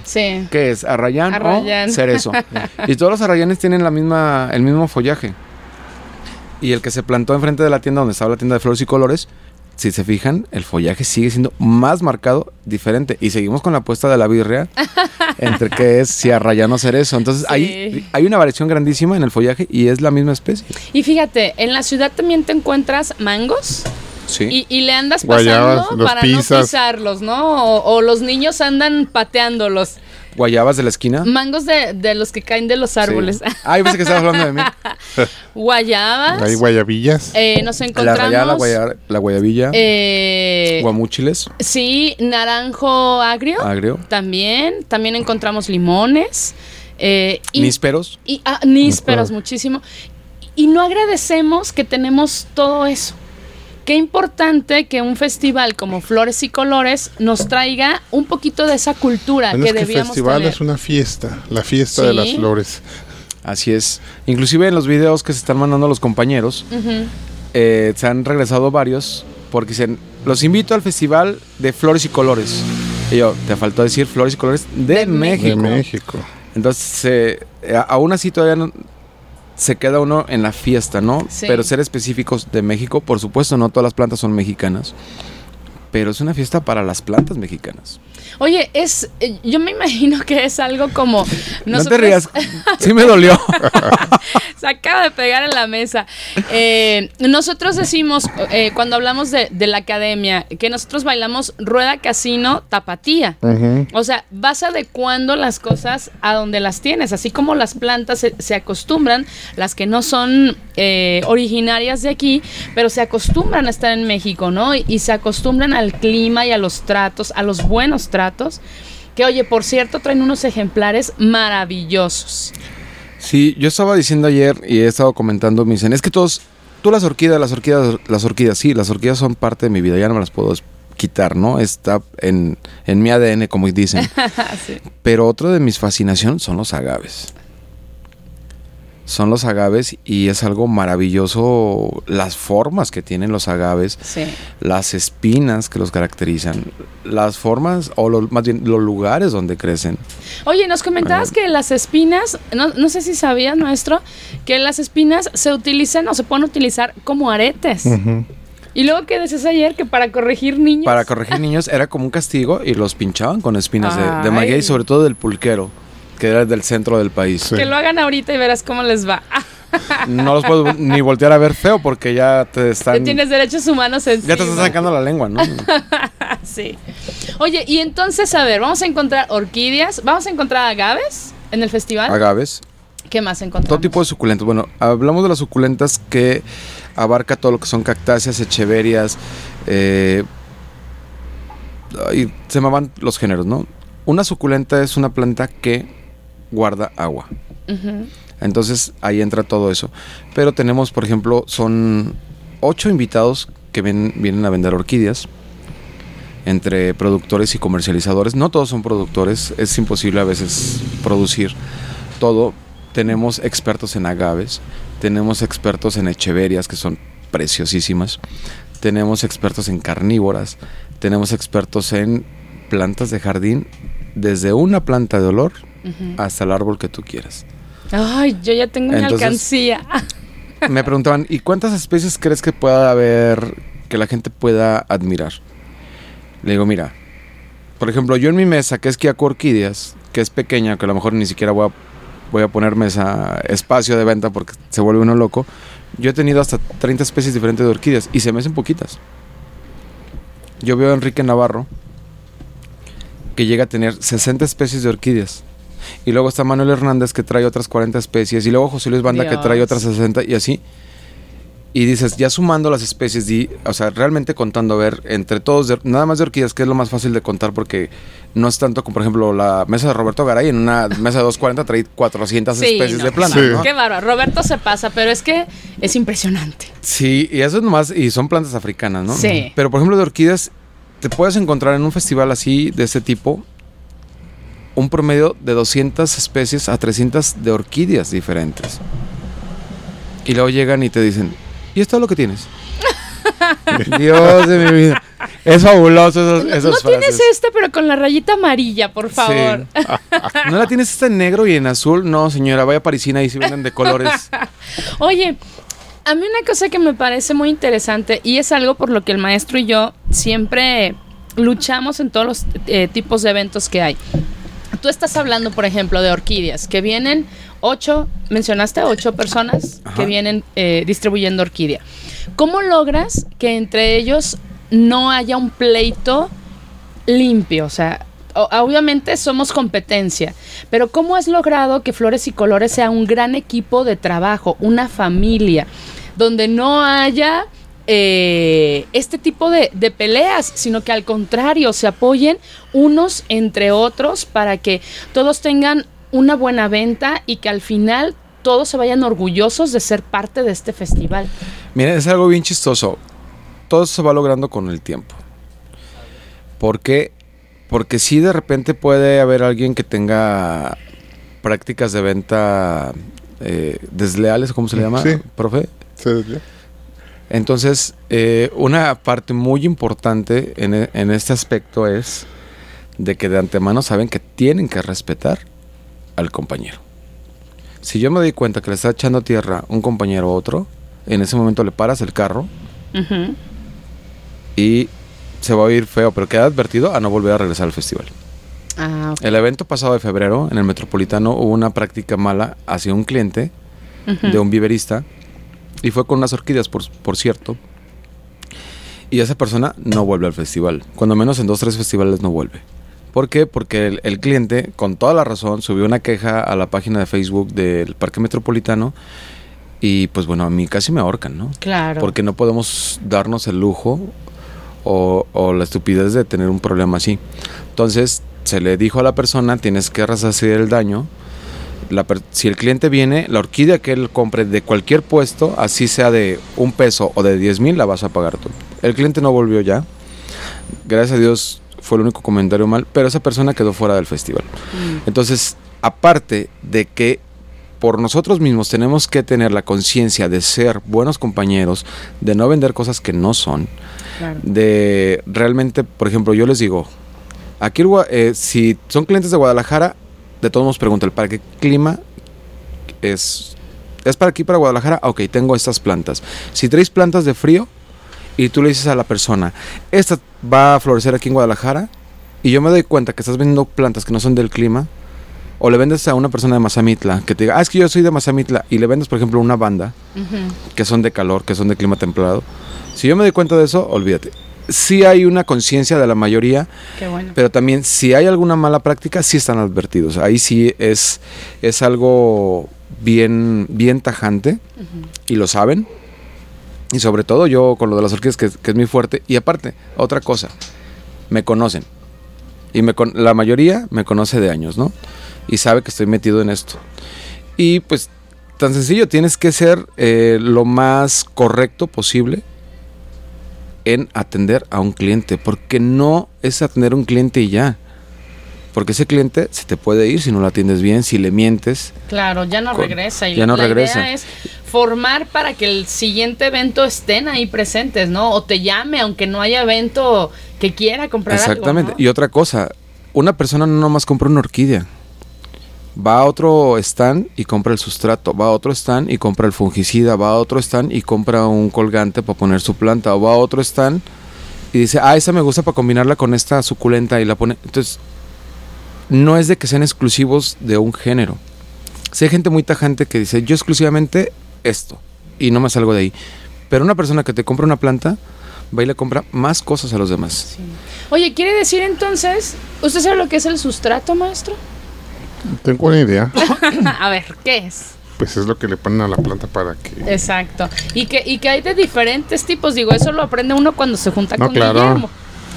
Sí. ¿Qué es? ¿Arrayán, Arrayán. o cerezo? <laughs> y todos los arrayanes tienen la misma, el mismo follaje. Y el que se plantó enfrente de la tienda donde estaba la tienda de flores y colores, si se fijan, el follaje sigue siendo más marcado, diferente. Y seguimos con la apuesta de la birria <laughs> entre qué es si arrayán o cerezo. Entonces Sí. hay, hay una variación grandísima en el follaje y es la misma especie. Y fíjate, en la ciudad también te encuentras mangos Sí. y, y le andas pasando Guayabas, para no pisarlos, ¿no? O, o los niños andan pateándolos. Guayabas de la esquina. Mangos de, de los que caen de los árboles. Sí. Ah, pensé que estabas hablando de mí. <laughs> Guayabas. Hay guayabillas. Eh, nos La encontramos. rayada, la, guaya- la guayabilla, eh, guamúchiles, sí, naranjo agrio. agrio, También. También encontramos limones. eh, y, nísperos. y ah, nísperos Nísperos. muchísimo. Y no agradecemos que tenemos todo eso. Qué importante que un festival como Flores y Colores nos traiga un poquito de esa cultura Bueno, que es que el festival tener. es una fiesta, la fiesta de las flores. Así es. Inclusive en los videos que se están mandando los compañeros, eh, se han regresado varios porque dicen, los invito al festival de Flores y Colores. Y yo, te faltó decir Flores y Colores de, De México. De México. Entonces, eh, aún así todavía no- se queda uno en la fiesta, ¿no? Sí. Pero ser específicos de México, por supuesto, no todas las plantas son mexicanas. Pero es una fiesta para las plantas mexicanas. Oye, es, eh, yo me imagino que es algo como No te rías. <laughs> Sí me dolió. <laughs> Se acaba de pegar en la mesa. Eh, nosotros decimos, eh, cuando hablamos de, de la academia, que nosotros bailamos rueda casino tapatía. O sea, vas adecuando las cosas a donde las tienes, así como las plantas se, se acostumbran, las que no son eh, originarias de aquí, pero se acostumbran a estar en México, ¿no? Y, y se acostumbran al clima y a los tratos, a los buenos tratos. Que oye, por cierto, traen unos ejemplares maravillosos. Sí, yo estaba diciendo ayer y he estado comentando, me dicen, es que todos, tú las orquídeas, las orquídeas, las orquídeas, sí, las orquídeas son parte de mi vida, ya no me las puedo quitar, ¿no? Está en, en mi ADN, como dicen. <laughs> Sí. Pero otro de mis fascinaciones son los agaves. Son los agaves y es algo maravilloso las formas que tienen los agaves, Sí. las espinas que los caracterizan, las formas o lo- más bien los lugares donde crecen. Oye, nos comentabas que las espinas, no, no sé si sabías, maestro, que las espinas se utilizan o se pueden utilizar como aretes. Y luego que decías ayer que para corregir niños. Para corregir niños era como un castigo y los pinchaban con espinas de, de maguey y sobre todo del pulquero, que era del centro del país. Que lo hagan ahorita y verás cómo les va. <laughs> No los puedo ni voltear a ver feo porque ya te están... tienes derechos humanos encima. Ya te están sacando la lengua, ¿no? <laughs> Sí. Oye, y entonces, a ver, vamos a encontrar orquídeas, vamos a encontrar agaves en el festival. Agaves. ¿Qué más encontramos? Todo tipo de suculentas. Bueno, hablamos de las suculentas que abarca todo lo que son cactáceas, echeverias. Eh, ay, se me van los géneros, ¿no? Una suculenta es una planta que guarda agua. Entonces ahí entra todo eso. Pero tenemos, por ejemplo, son ocho invitados que ven- vienen a vender orquídeas entre productores y comercializadores. No todos son productores, es imposible a veces producir todo. Tenemos expertos en agaves, tenemos expertos en echeverias que son preciosísimas, tenemos expertos en carnívoras, tenemos expertos en plantas de jardín, desde una planta de olor hasta el árbol que tú quieras. Ay, yo ya tengo mi Entonces- alcancía. Me preguntaban, ¿y cuántas especies crees que pueda haber que la gente pueda admirar? Le digo, mira, por ejemplo, yo en mi mesa, que es Kiaco Orquídeas, que es pequeña, que a lo mejor ni siquiera voy a, voy a poner mesa, espacio de venta porque se vuelve uno loco, yo he tenido hasta 30 especies diferentes de orquídeas y se me hacen poquitas. Yo veo a Enrique Navarro, que llega a tener 60 especies de orquídeas. Y luego está Manuel Hernández que trae otras 40 especies. Y luego José Luis Banda que trae otras 60 y así. Y dices, ya sumando las especies, di, o sea, realmente contando, a ver, entre todos, de- nada más de orquídeas, que es lo más fácil de contar porque no es tanto como, por ejemplo, la mesa de Roberto Garay, en una mesa de 240 trae 400 Sí, especies no. de plantas, Sí. ¿no? Qué bárbaro. Roberto se pasa, pero es que es impresionante. Sí, y eso es nomás, y son plantas africanas, ¿no? Sí. Pero por ejemplo de orquídeas, te puedes encontrar en un festival así, de este tipo, un promedio de 200 especies a 300 de orquídeas diferentes. Y luego llegan y te dicen, ¿y esto es lo que tienes? <laughs> Dios de mi vida. Es fabuloso esos, No, tienes este, pero con la rayita amarilla, por favor. Sí. <laughs> ¿No la tienes esta en negro y en azul? No, señora, vaya parisina y si venden de colores. <laughs> Oye, a mí una cosa que me parece muy interesante y es algo por lo que el maestro y yo siempre luchamos en todos los eh, tipos de eventos que hay. Tú estás hablando, por ejemplo, de orquídeas, que vienen ocho, mencionaste ocho personas que vienen eh, distribuyendo orquídea. ¿Cómo logras que entre ellos no haya un pleito limpio? O sea, obviamente somos competencia, pero ¿cómo has logrado que Flores y Colores sea un gran equipo de trabajo, una familia, donde no haya eh, este tipo de, de peleas, sino que al contrario se apoyen unos entre otros para que todos tengan una buena venta y que al final todos se vayan orgullosos de ser parte de este festival? Mira, es algo bien chistoso. todo eso se va logrando con el tiempo. ¿Por qué? Porque si de repente puede haber alguien que tenga prácticas de venta eh, desleales, ¿cómo se le llama, Sí. profe? Sí. Entonces, eh, una parte muy importante en, e- en este aspecto es de que de antemano saben que tienen que respetar al compañero. Si yo me doy cuenta que le está echando tierra un compañero a otro, en ese momento le paras el carro y se va a oír feo, pero queda advertido a no volver a regresar al festival. Ah. El evento pasado de febrero en el Metropolitano hubo una práctica mala hacia un cliente de un viverista y fue con unas orquídeas, por, por cierto. Y esa persona no vuelve al festival. Cuando menos en dos tres festivales no vuelve. ¿Por qué? Porque el, el cliente, con toda la razón, subió una queja a la página de Facebook del Parque Metropolitano y pues bueno, a mí casi me ahorcan, ¿no? Claro. Porque no podemos darnos el lujo o, o la estupidez de tener un problema así. Entonces, se le dijo a la persona, tienes que resarcir el daño. La si el cliente viene, la orquídea que él compre de cualquier puesto, así sea de un peso o de 10 mil, la vas a pagar tú. El cliente no volvió ya. Gracias a Dios fue el único comentario mal, pero esa persona quedó fuera del festival. Mm. Entonces, aparte de que por nosotros mismos tenemos que tener la conciencia de ser buenos compañeros, de no vender cosas que no son, Claro. de realmente, por ejemplo, yo les digo, aquí eh, si son clientes de Guadalajara, de todos modos preguntan, ¿para qué clima es? ¿Es para aquí, para Guadalajara? Ok, tengo estas plantas. Si traes plantas de frío y tú le dices a la persona, esta va a florecer aquí en Guadalajara, y yo me doy cuenta que estás vendiendo plantas que no son del clima, o le vendes a una persona de Mazamitla que te diga, ah, es que yo soy de Mazamitla, y le vendes, por ejemplo, una banda que son de calor, que son de clima templado. Si yo me doy cuenta de eso, olvídate. Sí hay una conciencia de la mayoría, Qué bueno. pero también si hay alguna mala práctica, sí están advertidos. Ahí sí es, es algo bien, bien tajante y lo saben. Y sobre todo yo con lo de las orquídeas, que, que es muy fuerte. Y aparte, otra cosa, me conocen. Y me con- la mayoría me conoce de años, ¿no? Y sabe que estoy metido en esto. Y pues tan sencillo, tienes que ser eh, lo más correcto posible en atender a un cliente, porque no es atender a un cliente y ya. Porque ese cliente se te puede ir si no lo atiendes bien, si le mientes. Claro, ya no Con- regresa. Y ya no la regresa. idea es formar para que el siguiente evento estén ahí presentes, ¿no? O te llame, aunque no haya evento que quiera comprar Exactamente. algo, ¿no? Y otra cosa, una persona no nomás compra una orquídea. Va a otro stand y compra el sustrato, va a otro stand y compra el fungicida, va a otro stand y compra un colgante para poner su planta, o va a otro stand y dice, ah, esa me gusta para combinarla con esta suculenta y la pone. Entonces, no es de que sean exclusivos de un género. Si hay gente muy tajante que dice, yo exclusivamente esto y no me salgo de ahí. Pero una persona que te compra una planta va y le compra más cosas a los demás. Oye, ¿quiere decir entonces, usted sabe lo que es el sustrato, maestro? Tengo una idea. <laughs> a ver, ¿qué es? Pues es lo que le ponen a la planta para que... Exacto. Y que, y que hay de diferentes tipos, digo, eso lo aprende uno cuando se junta No, con claro. Guillermo.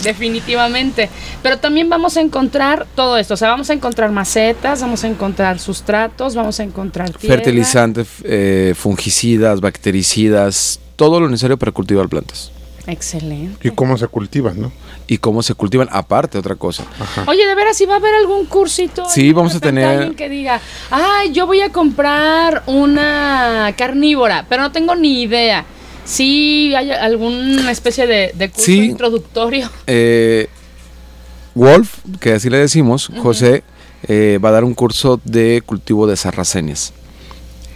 Definitivamente. Pero también vamos a encontrar todo esto. O sea, vamos a encontrar macetas, vamos a encontrar sustratos, vamos a encontrar tierra. Fertilizantes, eh, fungicidas, bactericidas, todo lo necesario para cultivar plantas. Excelente. Y cómo se cultivan, ¿no? Y cómo se cultivan, aparte, otra cosa. Oye, de veras, si va a haber algún cursito. Sí, vamos a tener- Alguien que diga, ay, yo voy a comprar una carnívora, pero no tengo ni idea. Sí, hay alguna especie de, de curso Sí. introductorio. <laughs> Eh, Wolf, que así le decimos, José, eh, va a dar un curso de cultivo de sarracenes.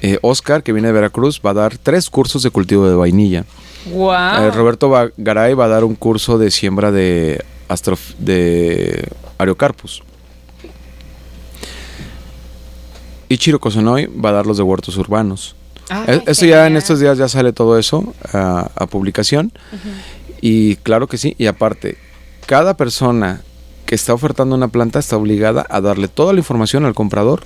Eh, Oscar, que viene de Veracruz, va a dar tres cursos de cultivo de vainilla. Wow. Eh, Roberto Garay va a dar un curso de siembra de, astrof- de Ariocarpus. Ichiro va a dar los de huertos urbanos. Eh, Esto ya en estos días ya sale todo eso a publicación. Y claro que sí. Y aparte, cada persona que está ofertando una planta está obligada a darle toda la información al comprador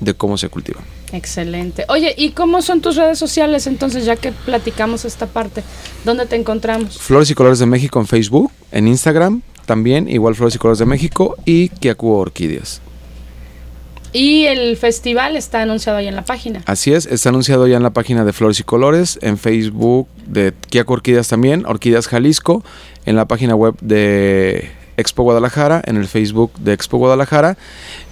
de cómo se cultiva. Excelente. Oye, ¿y cómo son tus redes sociales entonces, ya que platicamos esta parte? ¿Dónde te encontramos? Flores y Colores de México en Facebook, en Instagram también, igual Flores y Colores de México y Kiaku Orquídeas. Y el festival está anunciado ahí en la página. Así es, está anunciado ya en la página de Flores y Colores, en Facebook de Kiaco Orquídeas también, Orquídeas Jalisco, en la página web de Expo Guadalajara, en el Facebook de Expo Guadalajara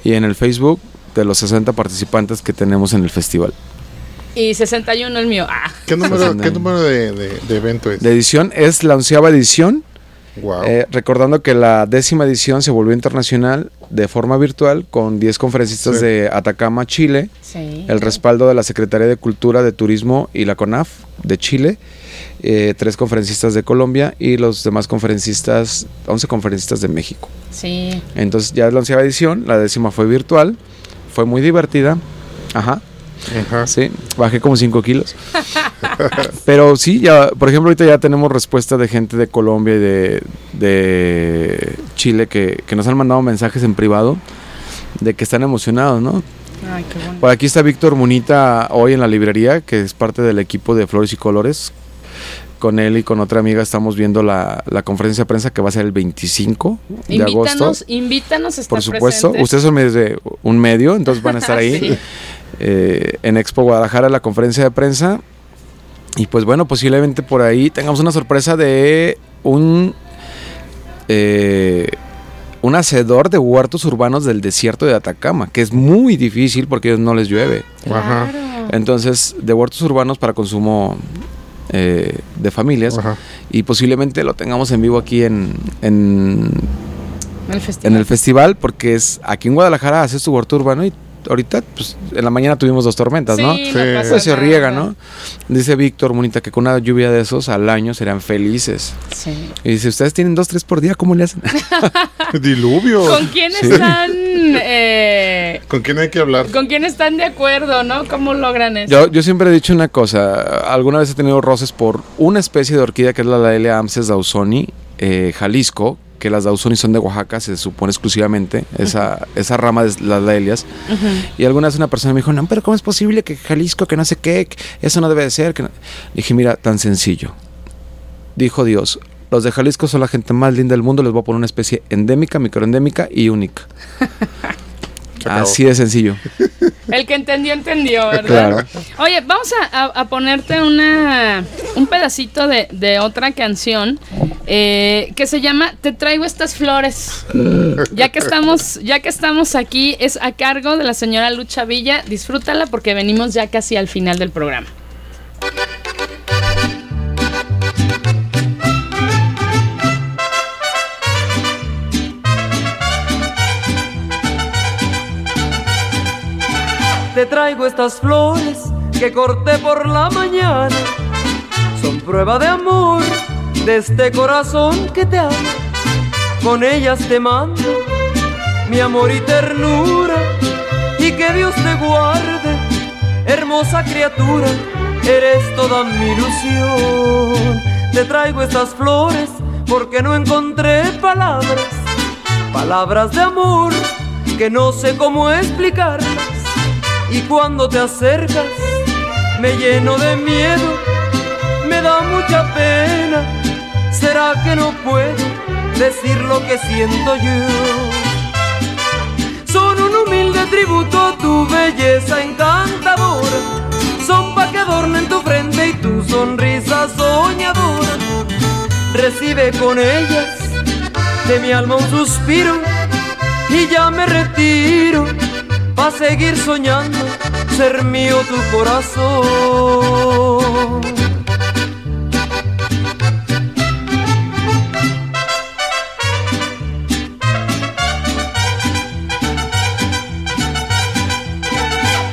y en el Facebook de los 60 participantes que tenemos en el festival. Y 61 el mío. Ah. ¿Qué número. ¿qué número de, de- de evento es? La edición es la onceava edición, Wow. eh, recordando que la décima edición se volvió internacional de forma virtual con 10 conferencistas Sí. de Atacama, Chile, Sí. el respaldo de la Secretaría de Cultura, de Turismo y la CONAF de Chile, eh, tres conferencistas de Colombia y los demás conferencistas, 11 conferencistas de México. Sí. Entonces ya es la onceava edición, la décima fue virtual, fue muy divertida. Ajá, Ajá. sí, bajé como 5 kilos. <laughs> Pero sí, ya, por ejemplo, ahorita ya tenemos respuesta de gente de Colombia y de, de Chile que, que nos han mandado mensajes en privado de que están emocionados, ¿no? Ay, qué bueno. Por aquí está Víctor Munita hoy en la librería, que es parte del equipo de Flores y Colores. Con él y con otra amiga estamos viendo la, la conferencia de prensa que va a ser el 25 de agosto. Invítanos, invítanos a estar Por supuesto, presentes. ustedes son de un medio, entonces van a estar <laughs> ahí Sí. eh, en Expo Guadalajara, la conferencia de prensa. Y pues bueno, posiblemente por ahí tengamos una sorpresa de un, eh, un hacedor de huertos urbanos del desierto de Atacama, que es muy difícil porque a ellos no les llueve. Claro. Entonces, de huertos urbanos para consumo eh, de familias. Ajá. Y posiblemente lo tengamos en vivo aquí en, en, El festival. en el festival, porque es aquí en Guadalajara haces tu huerto urbano y ahorita, pues en la mañana tuvimos dos tormentas, ¿no? Sí, Pues se riega, ¿no? Dice Víctor Munita que con una lluvia de esos al año serían felices. Sí. Y dice, ustedes tienen dos, tres por día, ¿cómo le hacen? <laughs> Diluvio. ¿Con quién Sí. están? eh, ¿Con quién hay que hablar? ¿Con quién están de acuerdo, no? ¿Cómo logran eso? Yo, yo siempre he dicho una cosa, alguna vez he tenido roces por una especie de orquídea que es la Laelia Amses Dausoni, eh, Jalisco, que las Dausoni son de Oaxaca, se supone exclusivamente, esa, esa rama de las Laelias. Y alguna vez una persona me dijo, no, pero ¿cómo es posible que Jalisco, que no sé qué, que eso no debe de ser? Que no-". Dije, mira, tan sencillo. Dijo Dios, los de Jalisco son la gente más linda del mundo, les voy a poner una especie endémica, microendémica y única. <laughs> Se acabó. Así de sencillo. El que entendió, entendió, ¿verdad? Claro. Oye, vamos a, a- a ponerte una un pedacito de, de otra canción eh, que se llama Te traigo estas flores. Ya que estamos, ya que estamos aquí, es a cargo de la señora Lucha Villa. Disfrútala porque venimos ya casi al final del programa. Te traigo estas flores que corté por la mañana. Son prueba de amor de este corazón que te ama. Con ellas te mando mi amor y ternura. Y que Dios te guarde, hermosa criatura. Eres toda mi ilusión. Te traigo estas flores porque no encontré palabras. Palabras de amor que no sé cómo explicarlas. Y cuando te acercas, me lleno de miedo, me da mucha pena. ¿Será que no puedo decir lo que siento yo? Son un humilde tributo a tu belleza encantadora. Son pa' que adornen tu frente y tu sonrisa soñadora. Recibe con ellas de mi alma un suspiro y ya me retiro pa' seguir soñando ser mío tu corazón.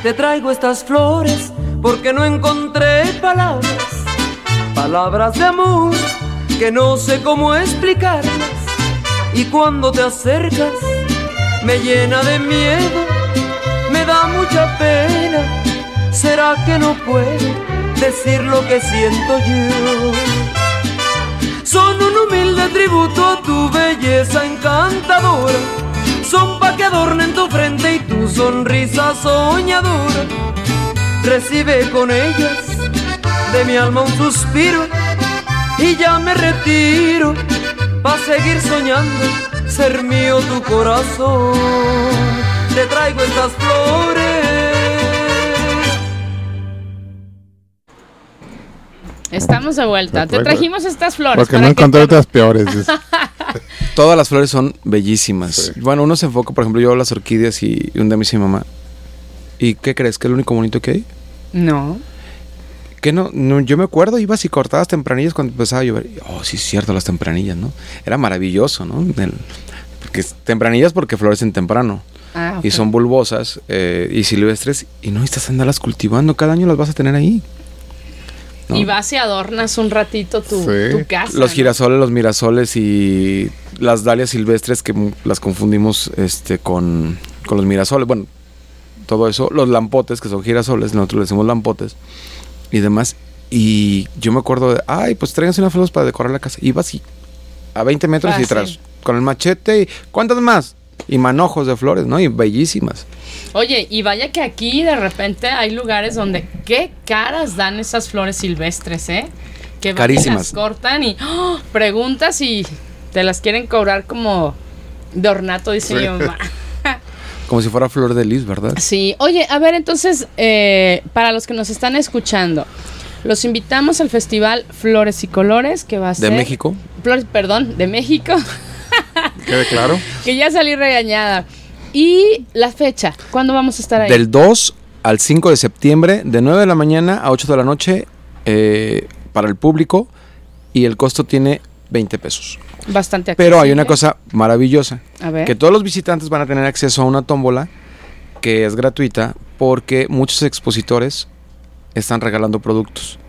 Te traigo estas flores porque no encontré palabras, palabras de amor que no sé cómo explicarlas. Y cuando te acercas, me llena de miedo, mucha pena. ¿Será que no puedo decir lo que siento yo? Son un humilde tributo a tu belleza encantadora. Son pa' que adornen tu frente y tu sonrisa soñadora. Recibe con ellas de mi alma un suspiro y ya me retiro pa' seguir soñando ser mío tu corazón. te traigo estas flores. Estamos de vuelta. Te trajimos estas flores. Porque para no encontré te- otras peores. <laughs> Todas las flores son bellísimas. Sí. Bueno, uno se enfoca, por ejemplo, yo las orquídeas y, y un día me dice mi mamá, ¿y qué crees? ¿Que es lo único bonito que hay? No. Que no, no, yo me acuerdo, ibas y cortabas tempranillas cuando empezaba a llover. Oh, sí, es cierto, las tempranillas, ¿no? Era maravilloso, ¿no? El- porque tempranillas porque florecen temprano. Ah, Y son bulbosas eh, y silvestres y no necesitas andarlas cultivando. Cada año las vas a tener ahí. ¿No? Y vas y adornas un ratito tu, Sí. tu casa. Los ¿no? girasoles, los mirasoles y las dalias silvestres que las confundimos este, con, con los mirasoles. Bueno, todo eso. Los lampotes, que son girasoles, nosotros le decimos lampotes y demás. Y yo me acuerdo de, ay, pues tráiganse unas flores para decorar la casa. Ibas y a 20 metros y tras con el machete y ¿cuántas más? Y manojos de flores, ¿no? Y bellísimas. Oye, y vaya que aquí de repente hay lugares donde qué caras dan esas flores silvestres, ¿eh? Que Carísimas. las cortan y ¡oh! preguntas y te las quieren cobrar como de ornato, dice mi mamá. <laughs> Como si fuera flor de lis, ¿verdad? Sí, oye, a ver, entonces, eh, para los que nos están escuchando, los invitamos al festival Flores y Colores, que va a De ser... México. Flores, perdón, de México, <laughs> ¿Quede claro? que ya salí regañada. Y la fecha, ¿cuándo vamos a estar ahí? Del 2 al 5 de septiembre, de 9 de la mañana a 8 de la noche, eh, para el público. Y el costo tiene 20 pesos. Bastante Pero hay accesible. una cosa maravillosa. A ver. Que todos los visitantes van a tener acceso a una tómbola que es gratuita porque muchos expositores están regalando productos.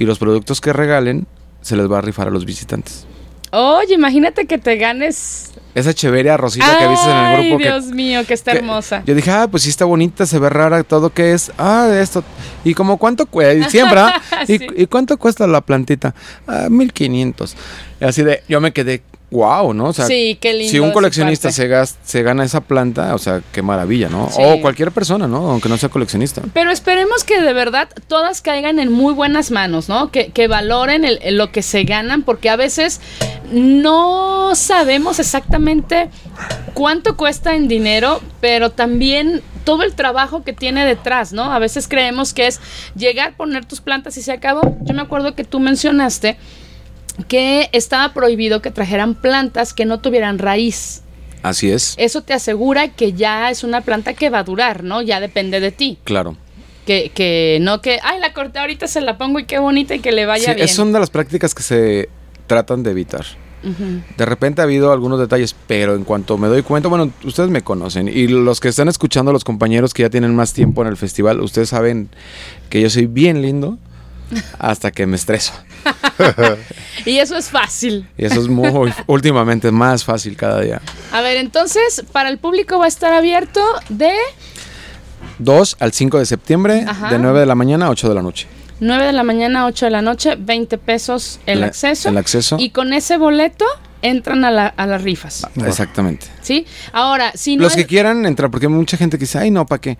Y los productos que regalen se les va a rifar a los visitantes. Oye, imagínate que te ganes. Esa cheveria rosita que viste en el Ay, grupo que Dios mío, que está que- hermosa. Yo dije, ah, pues sí está bonita, se ve rara, todo que es. Ah, esto. ¿Y como cuánto cuesta? ¿ah? ¿Y, <laughs> y cuánto cuesta la plantita? Ah, 1500. Y así de, yo me quedé, wow, ¿no? O sea, sí, qué lindo. si un coleccionista se, gas- se gana esa planta, o sea, qué maravilla, ¿no? Sí. O cualquier persona, ¿no? Aunque no sea coleccionista. Pero esperemos que de verdad todas caigan en muy buenas manos, ¿no? Que, que valoren el- el- lo que se ganan, porque a veces no sabemos exactamente cuánto cuesta en dinero, pero también todo el trabajo que tiene detrás, ¿no? A veces creemos que es llegar, poner tus plantas y se acabó. Yo me acuerdo que tú mencionaste que estaba prohibido que trajeran plantas que no tuvieran raíz. Así es, Eso te asegura que ya es una planta que va a durar, ¿no? Ya depende de ti. claro. Que, que no que, ay, la corté ahorita, se la pongo y qué bonita y que le vaya Sí, bien. es una de las prácticas que se tratan de evitar. De repente ha habido algunos detalles, pero en cuanto me doy cuenta, bueno, ustedes me conocen y los que están escuchando, los compañeros que ya tienen más tiempo en el festival, ustedes saben que yo soy bien lindo hasta que me estreso. <laughs> Y eso es fácil. Y eso es muy, <laughs> últimamente más fácil cada día. A ver, entonces, para el público va a estar abierto de 2 al 5 de septiembre, Ajá. de 9 de la mañana a 8 de la noche. 9 de la mañana a 8 de la noche, 20 pesos el La- acceso. el acceso. Y con ese boleto entran a, la- a las rifas. Exactamente. ¿Sí? Ahora, si no. Los que quieran entrar, porque hay mucha gente que dice, ay, no, ¿para qué?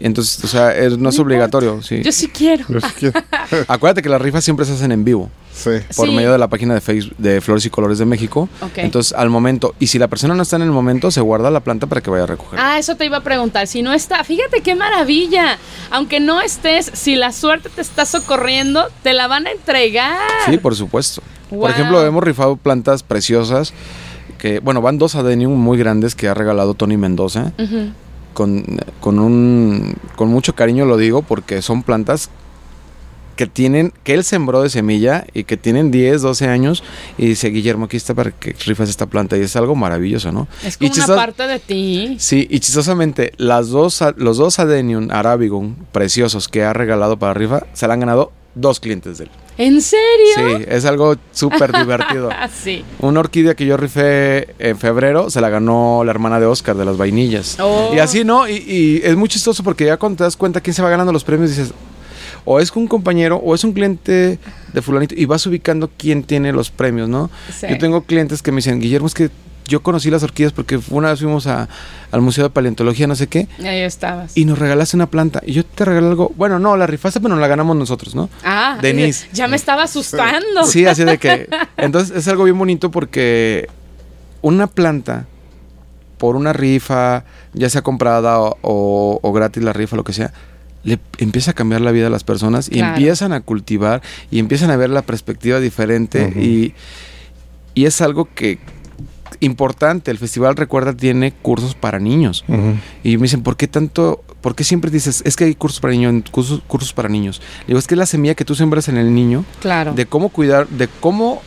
Entonces, o sea, es- no es obligatorio. Sí. Yo sí quiero. Yo sí quiero. <laughs> Acuérdate que las rifas siempre se hacen en vivo. Sí. por Sí. medio de la página de Facebook de Flores y Colores de México. Ok. Entonces, al momento, y si la persona no está en el momento, se guarda la planta para que vaya a recoger. Ah, eso te iba a preguntar. Si no está, fíjate qué maravilla. Aunque no estés, si la suerte te está socorriendo, te la van a entregar. Sí, por supuesto. Wow. Por ejemplo, hemos rifado plantas preciosas que, bueno, van dos adenium muy grandes que ha regalado Tony Mendoza. Ujú. Con, con un con mucho cariño lo digo porque son plantas que tienen, que él sembró de semilla y que tienen 10, 12 años y dice, Guillermo, aquí está para que rifas esta planta y es algo maravilloso, ¿no? Es Y como una parte de ti. Sí, y chistosamente, las dos, los dos Adenium Arabigon preciosos que ha regalado para rifa, se la han ganado dos clientes de él. ¿En serio? Sí, es algo súper <laughs> divertido. Ah, sí. Una orquídea que yo rifé en febrero se la ganó la hermana de Oscar de las vainillas. Oh. Y así, ¿no? Y, y es muy chistoso porque ya cuando te das cuenta quién se va ganando los premios, dices, o es un compañero o es un cliente de fulanito y vas ubicando quién tiene los premios, ¿no? Sí. Yo tengo clientes que me dicen, Guillermo, es que yo conocí las orquídeas porque una vez fuimos a- al Museo de Paleontología, no sé qué, Ahí estabas. y nos regalaste una planta. Y yo te regalé algo. Bueno, no, la rifaste, pero nos la ganamos nosotros, ¿no? ah, Denise. Ya me estaba asustando. Sí, así de que. <laughs> Entonces es algo bien bonito porque una planta por una rifa, ya sea comprada o, o- o gratis la rifa, lo que sea, le empieza a cambiar la vida a las personas y Claro. empiezan a cultivar y empiezan a ver la perspectiva diferente y, y es algo que importante. El festival Recuerda tiene cursos para niños. Y me dicen, ¿por qué tanto? ¿Por qué siempre dices, es que hay cursos para niños, cursos, cursos para niños? Le digo, es que es la semilla que tú sembras en el niño Claro. de cómo cuidar, de cómo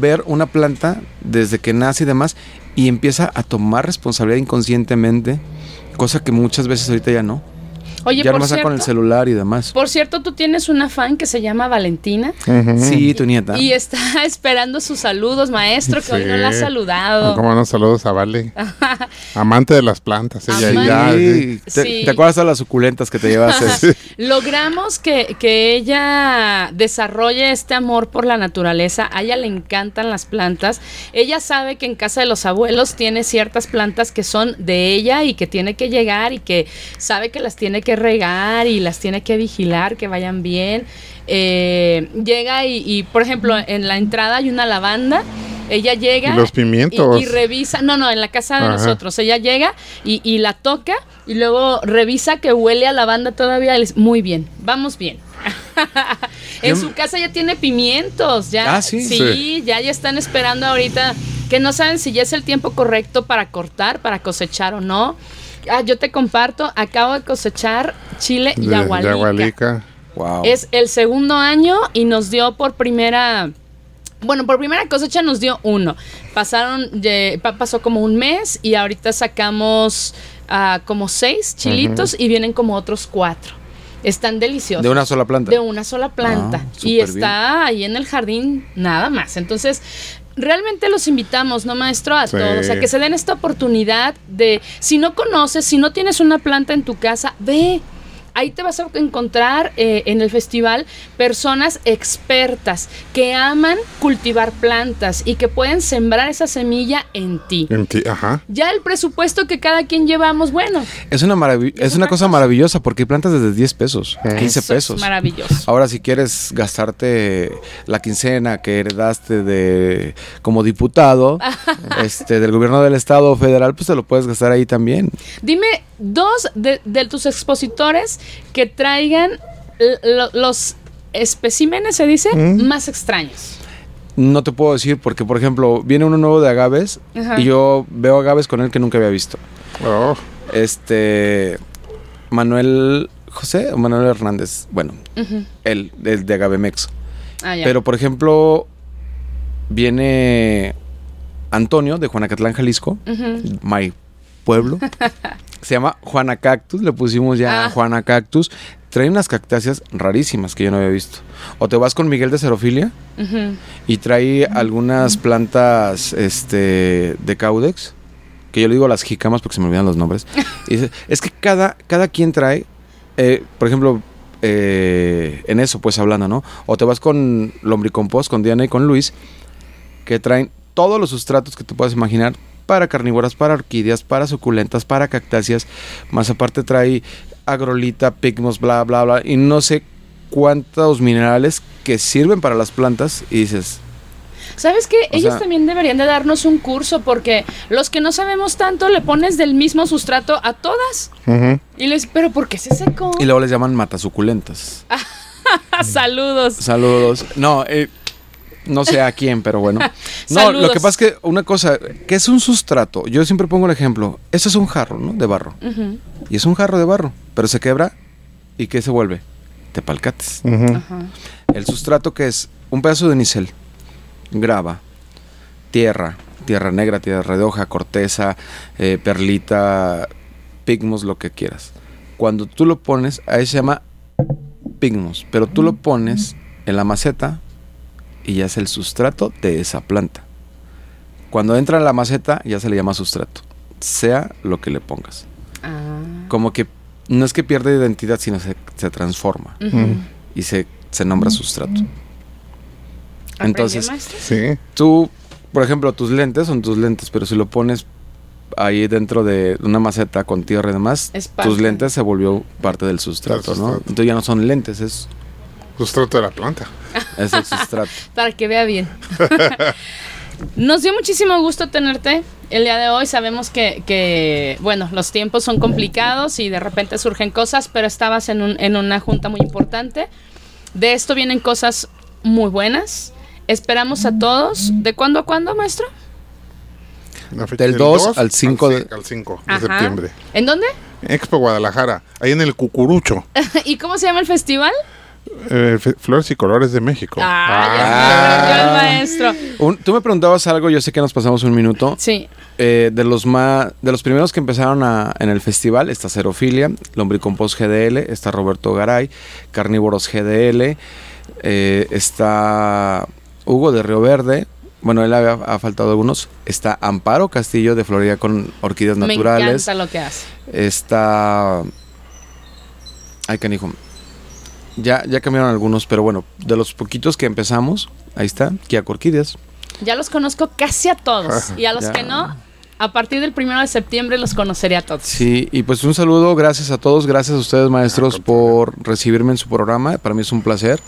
ver una planta desde que nace y demás, y empieza a tomar responsabilidad inconscientemente, cosa que muchas veces ahorita ya no. Oye, ya por nomás está con el cierto, celular y demás. por cierto, tú tienes una fan que se llama Valentina Ujú. Sí, tu nieta. y está <laughs> esperando sus saludos, maestro, que hoy no la ha saludado. Como no, saludos a Vale. <laughs> Amante de las plantas. Ella ya. sí. Sí, ¿Te, Sí. te acuerdas de las suculentas que te llevaste? <laughs> Logramos que, que ella desarrolle este amor por la naturaleza. A ella le encantan las plantas. Ella sabe que en casa de los abuelos tiene ciertas plantas que son de ella y que tiene que llegar y que sabe que las tiene que regar y las tiene que vigilar, que vayan bien. Eh, llega y, y, por ejemplo, en la entrada hay una lavanda. Ella llega Y los pimientos. y, y revisa, no, no, en la casa de Ajá. nosotros. Ella llega y, y la toca y luego revisa que huele a lavanda todavía. Muy bien, vamos bien. <laughs> en su casa ya tiene pimientos, ya. Ah, ¿sí? Sí, Sí. ya ya están esperando ahorita que no saben si ya es el tiempo correcto para cortar, para cosechar o no. Ah, yo te comparto, acabo de cosechar chile De- yagualica. Yagualica. wow. Es el segundo año y nos dio por primera. Bueno, por primera cosecha nos dio uno. Pasaron, pasó como un mes y ahorita sacamos ah, como seis chilitos y vienen como otros cuatro. Están deliciosos. de una sola planta. De una sola planta. Ah, y está ahí en el jardín nada más. Entonces, realmente los invitamos, ¿no, maestro? A Sí. todos. A que se den esta oportunidad de, si no conoces, si no tienes una planta en tu casa, ve. Ahí te vas a encontrar eh, en el festival personas expertas que aman cultivar plantas y que pueden sembrar esa semilla en ti. En ti, Ajá. Ya el presupuesto que cada quien llevamos, bueno, Es una, maravi- Es es una cosa cosa. maravillosa porque hay plantas desde 10 pesos, 15 eso pesos. es maravilloso. Ahora, si quieres gastarte la quincena que heredaste de como diputado <laughs> este, del gobierno del estado federal, pues te lo puedes gastar ahí también. Dime dos de, de tus expositores que traigan los especímenes, se dice, más extraños. No te puedo decir porque, por ejemplo, viene uno nuevo de agaves Ajá. y yo veo agaves con él que nunca había visto. Oh, Este Manuel José o Manuel Hernández, bueno, él, el de Agavemex. Ah. Pero, por ejemplo, viene Antonio de Juanacatlán, Jalisco, my pueblo. <laughs> Se llama Juana Cactus, le pusimos ya Ah. Juana Cactus. Trae unas cactáceas rarísimas que yo no había visto. O te vas con Miguel de Cerofilia y trae algunas plantas este, de Caudex, que yo le digo las jicamas porque se me olvidan los nombres. Y <laughs> dice, es que cada, cada quien trae, eh, por ejemplo, eh, en eso pues hablando, ¿no? O te vas con Lombricompost, con Diana y con Luis, que traen todos los sustratos que tú puedas imaginar para carnívoras, para orquídeas, para suculentas, para cactáceas. Más aparte trae agrolita, pigmos, bla, bla, bla. Y no sé cuántos minerales que sirven para las plantas. Y dices, ¿Sabes qué? O Ellos sea- también deberían de darnos un curso porque los que no sabemos tanto le pones del mismo sustrato a todas. Y les, pero ¿por qué se secó? y luego les llaman matasuculentas. <laughs> Saludos. Saludos. No, eh, no sé a quién, pero bueno. <laughs> No, Saludos. lo que pasa es que una cosa, que es un sustrato. Yo siempre pongo el ejemplo. Eso es un jarro, ¿no? De barro. Y es un jarro de barro, pero se quebra y ¿qué se vuelve? Tepalcates. El sustrato que es un pedazo de nicel, grava, tierra, tierra negra, tierra de hoja, corteza, eh, perlita, pigmos, lo que quieras. Cuando tú lo pones, ahí se llama pigmos, pero tú lo pones en la maceta y ya es el sustrato de esa planta. Cuando entra en la maceta ya se le llama sustrato, sea lo que le pongas. Ah. Como que no es que pierda identidad, sino se, se transforma y se, se nombra sustrato. ¿Aprendió, Entonces? Sí. tú, por ejemplo, tus lentes son tus lentes, pero si lo pones ahí dentro de una maceta con tierra y demás, tus lentes se volvió parte del sustrato, Del ¿no? sustrato. Entonces ya no son lentes, es, Sustrato de la planta. es el sustrato. <laughs> Para que vea bien. <laughs> Nos dio muchísimo gusto tenerte el día de hoy. Sabemos que, que, bueno, los tiempos son complicados y de repente surgen cosas, pero estabas en, un- en una junta muy importante. De esto vienen cosas muy buenas. Esperamos a todos. ¿De cuándo a cuándo, maestro? Fecha Del 2 al 5 de- al 5 de septiembre. ¿En dónde? Expo Guadalajara, ahí en el Cucurucho, <laughs> ¿Y cómo se llama el festival? Eh, Flores y Colores de México. Ah, me perdió el maestro. Un- tú me preguntabas algo, yo sé que nos pasamos un minuto. Sí. Eh, de los más, de los primeros que empezaron a- en el festival está Cerofilia, Lombricompost GDL, está Roberto Garay, Carnívoros GDL, eh, está Hugo de Río Verde, bueno, él había ha faltado algunos, está Amparo Castillo de Florida con orquídeas Me naturales, encanta lo que hace. está... Ay, canijo. Ya, ya cambiaron algunos, pero bueno, de los poquitos que empezamos, ahí está, Kia Orquídeas. Ya los conozco casi a todos. <laughs> Y a los Ya. que no, a partir del primero de septiembre los conoceré a todos. Sí, y pues un saludo, gracias a todos, gracias a ustedes maestros por recibirme en su programa, para mí es un placer.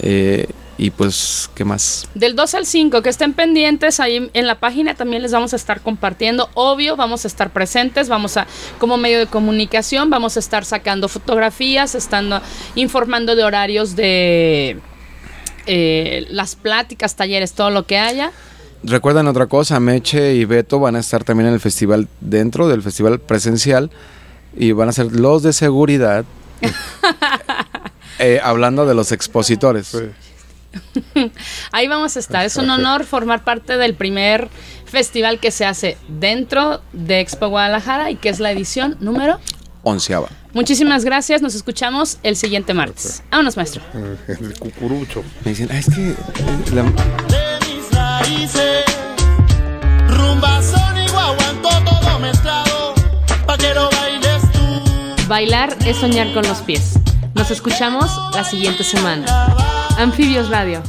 Eh, y pues, ¿qué más? Del 2 al 5, que estén pendientes, ahí en la página también les vamos a estar compartiendo. Obvio, vamos a estar presentes, vamos a, como medio de comunicación, vamos a estar sacando fotografías, estando informando de horarios de eh, las pláticas, talleres, todo lo que haya. Recuerden otra cosa, Meche y Beto van a estar también en el festival, dentro del festival presencial, y van a ser los de seguridad, <laughs> eh, hablando de los expositores. Sí. Ahí vamos a estar. Es un honor formar parte del primer festival que se hace dentro de Expo Guadalajara y que es la edición número. Onceava. Muchísimas gracias. Nos escuchamos el siguiente martes. Vámonos, maestro. <laughs> El Cucurucho. Me dicen, "Ah, es que... eh, la- de mis raíces. Rumba, son y guaguancó todo mezclado, pa' que lo bailes tú. Bailar es soñar con los pies. Nos escuchamos la siguiente semana. Anfibios Radio.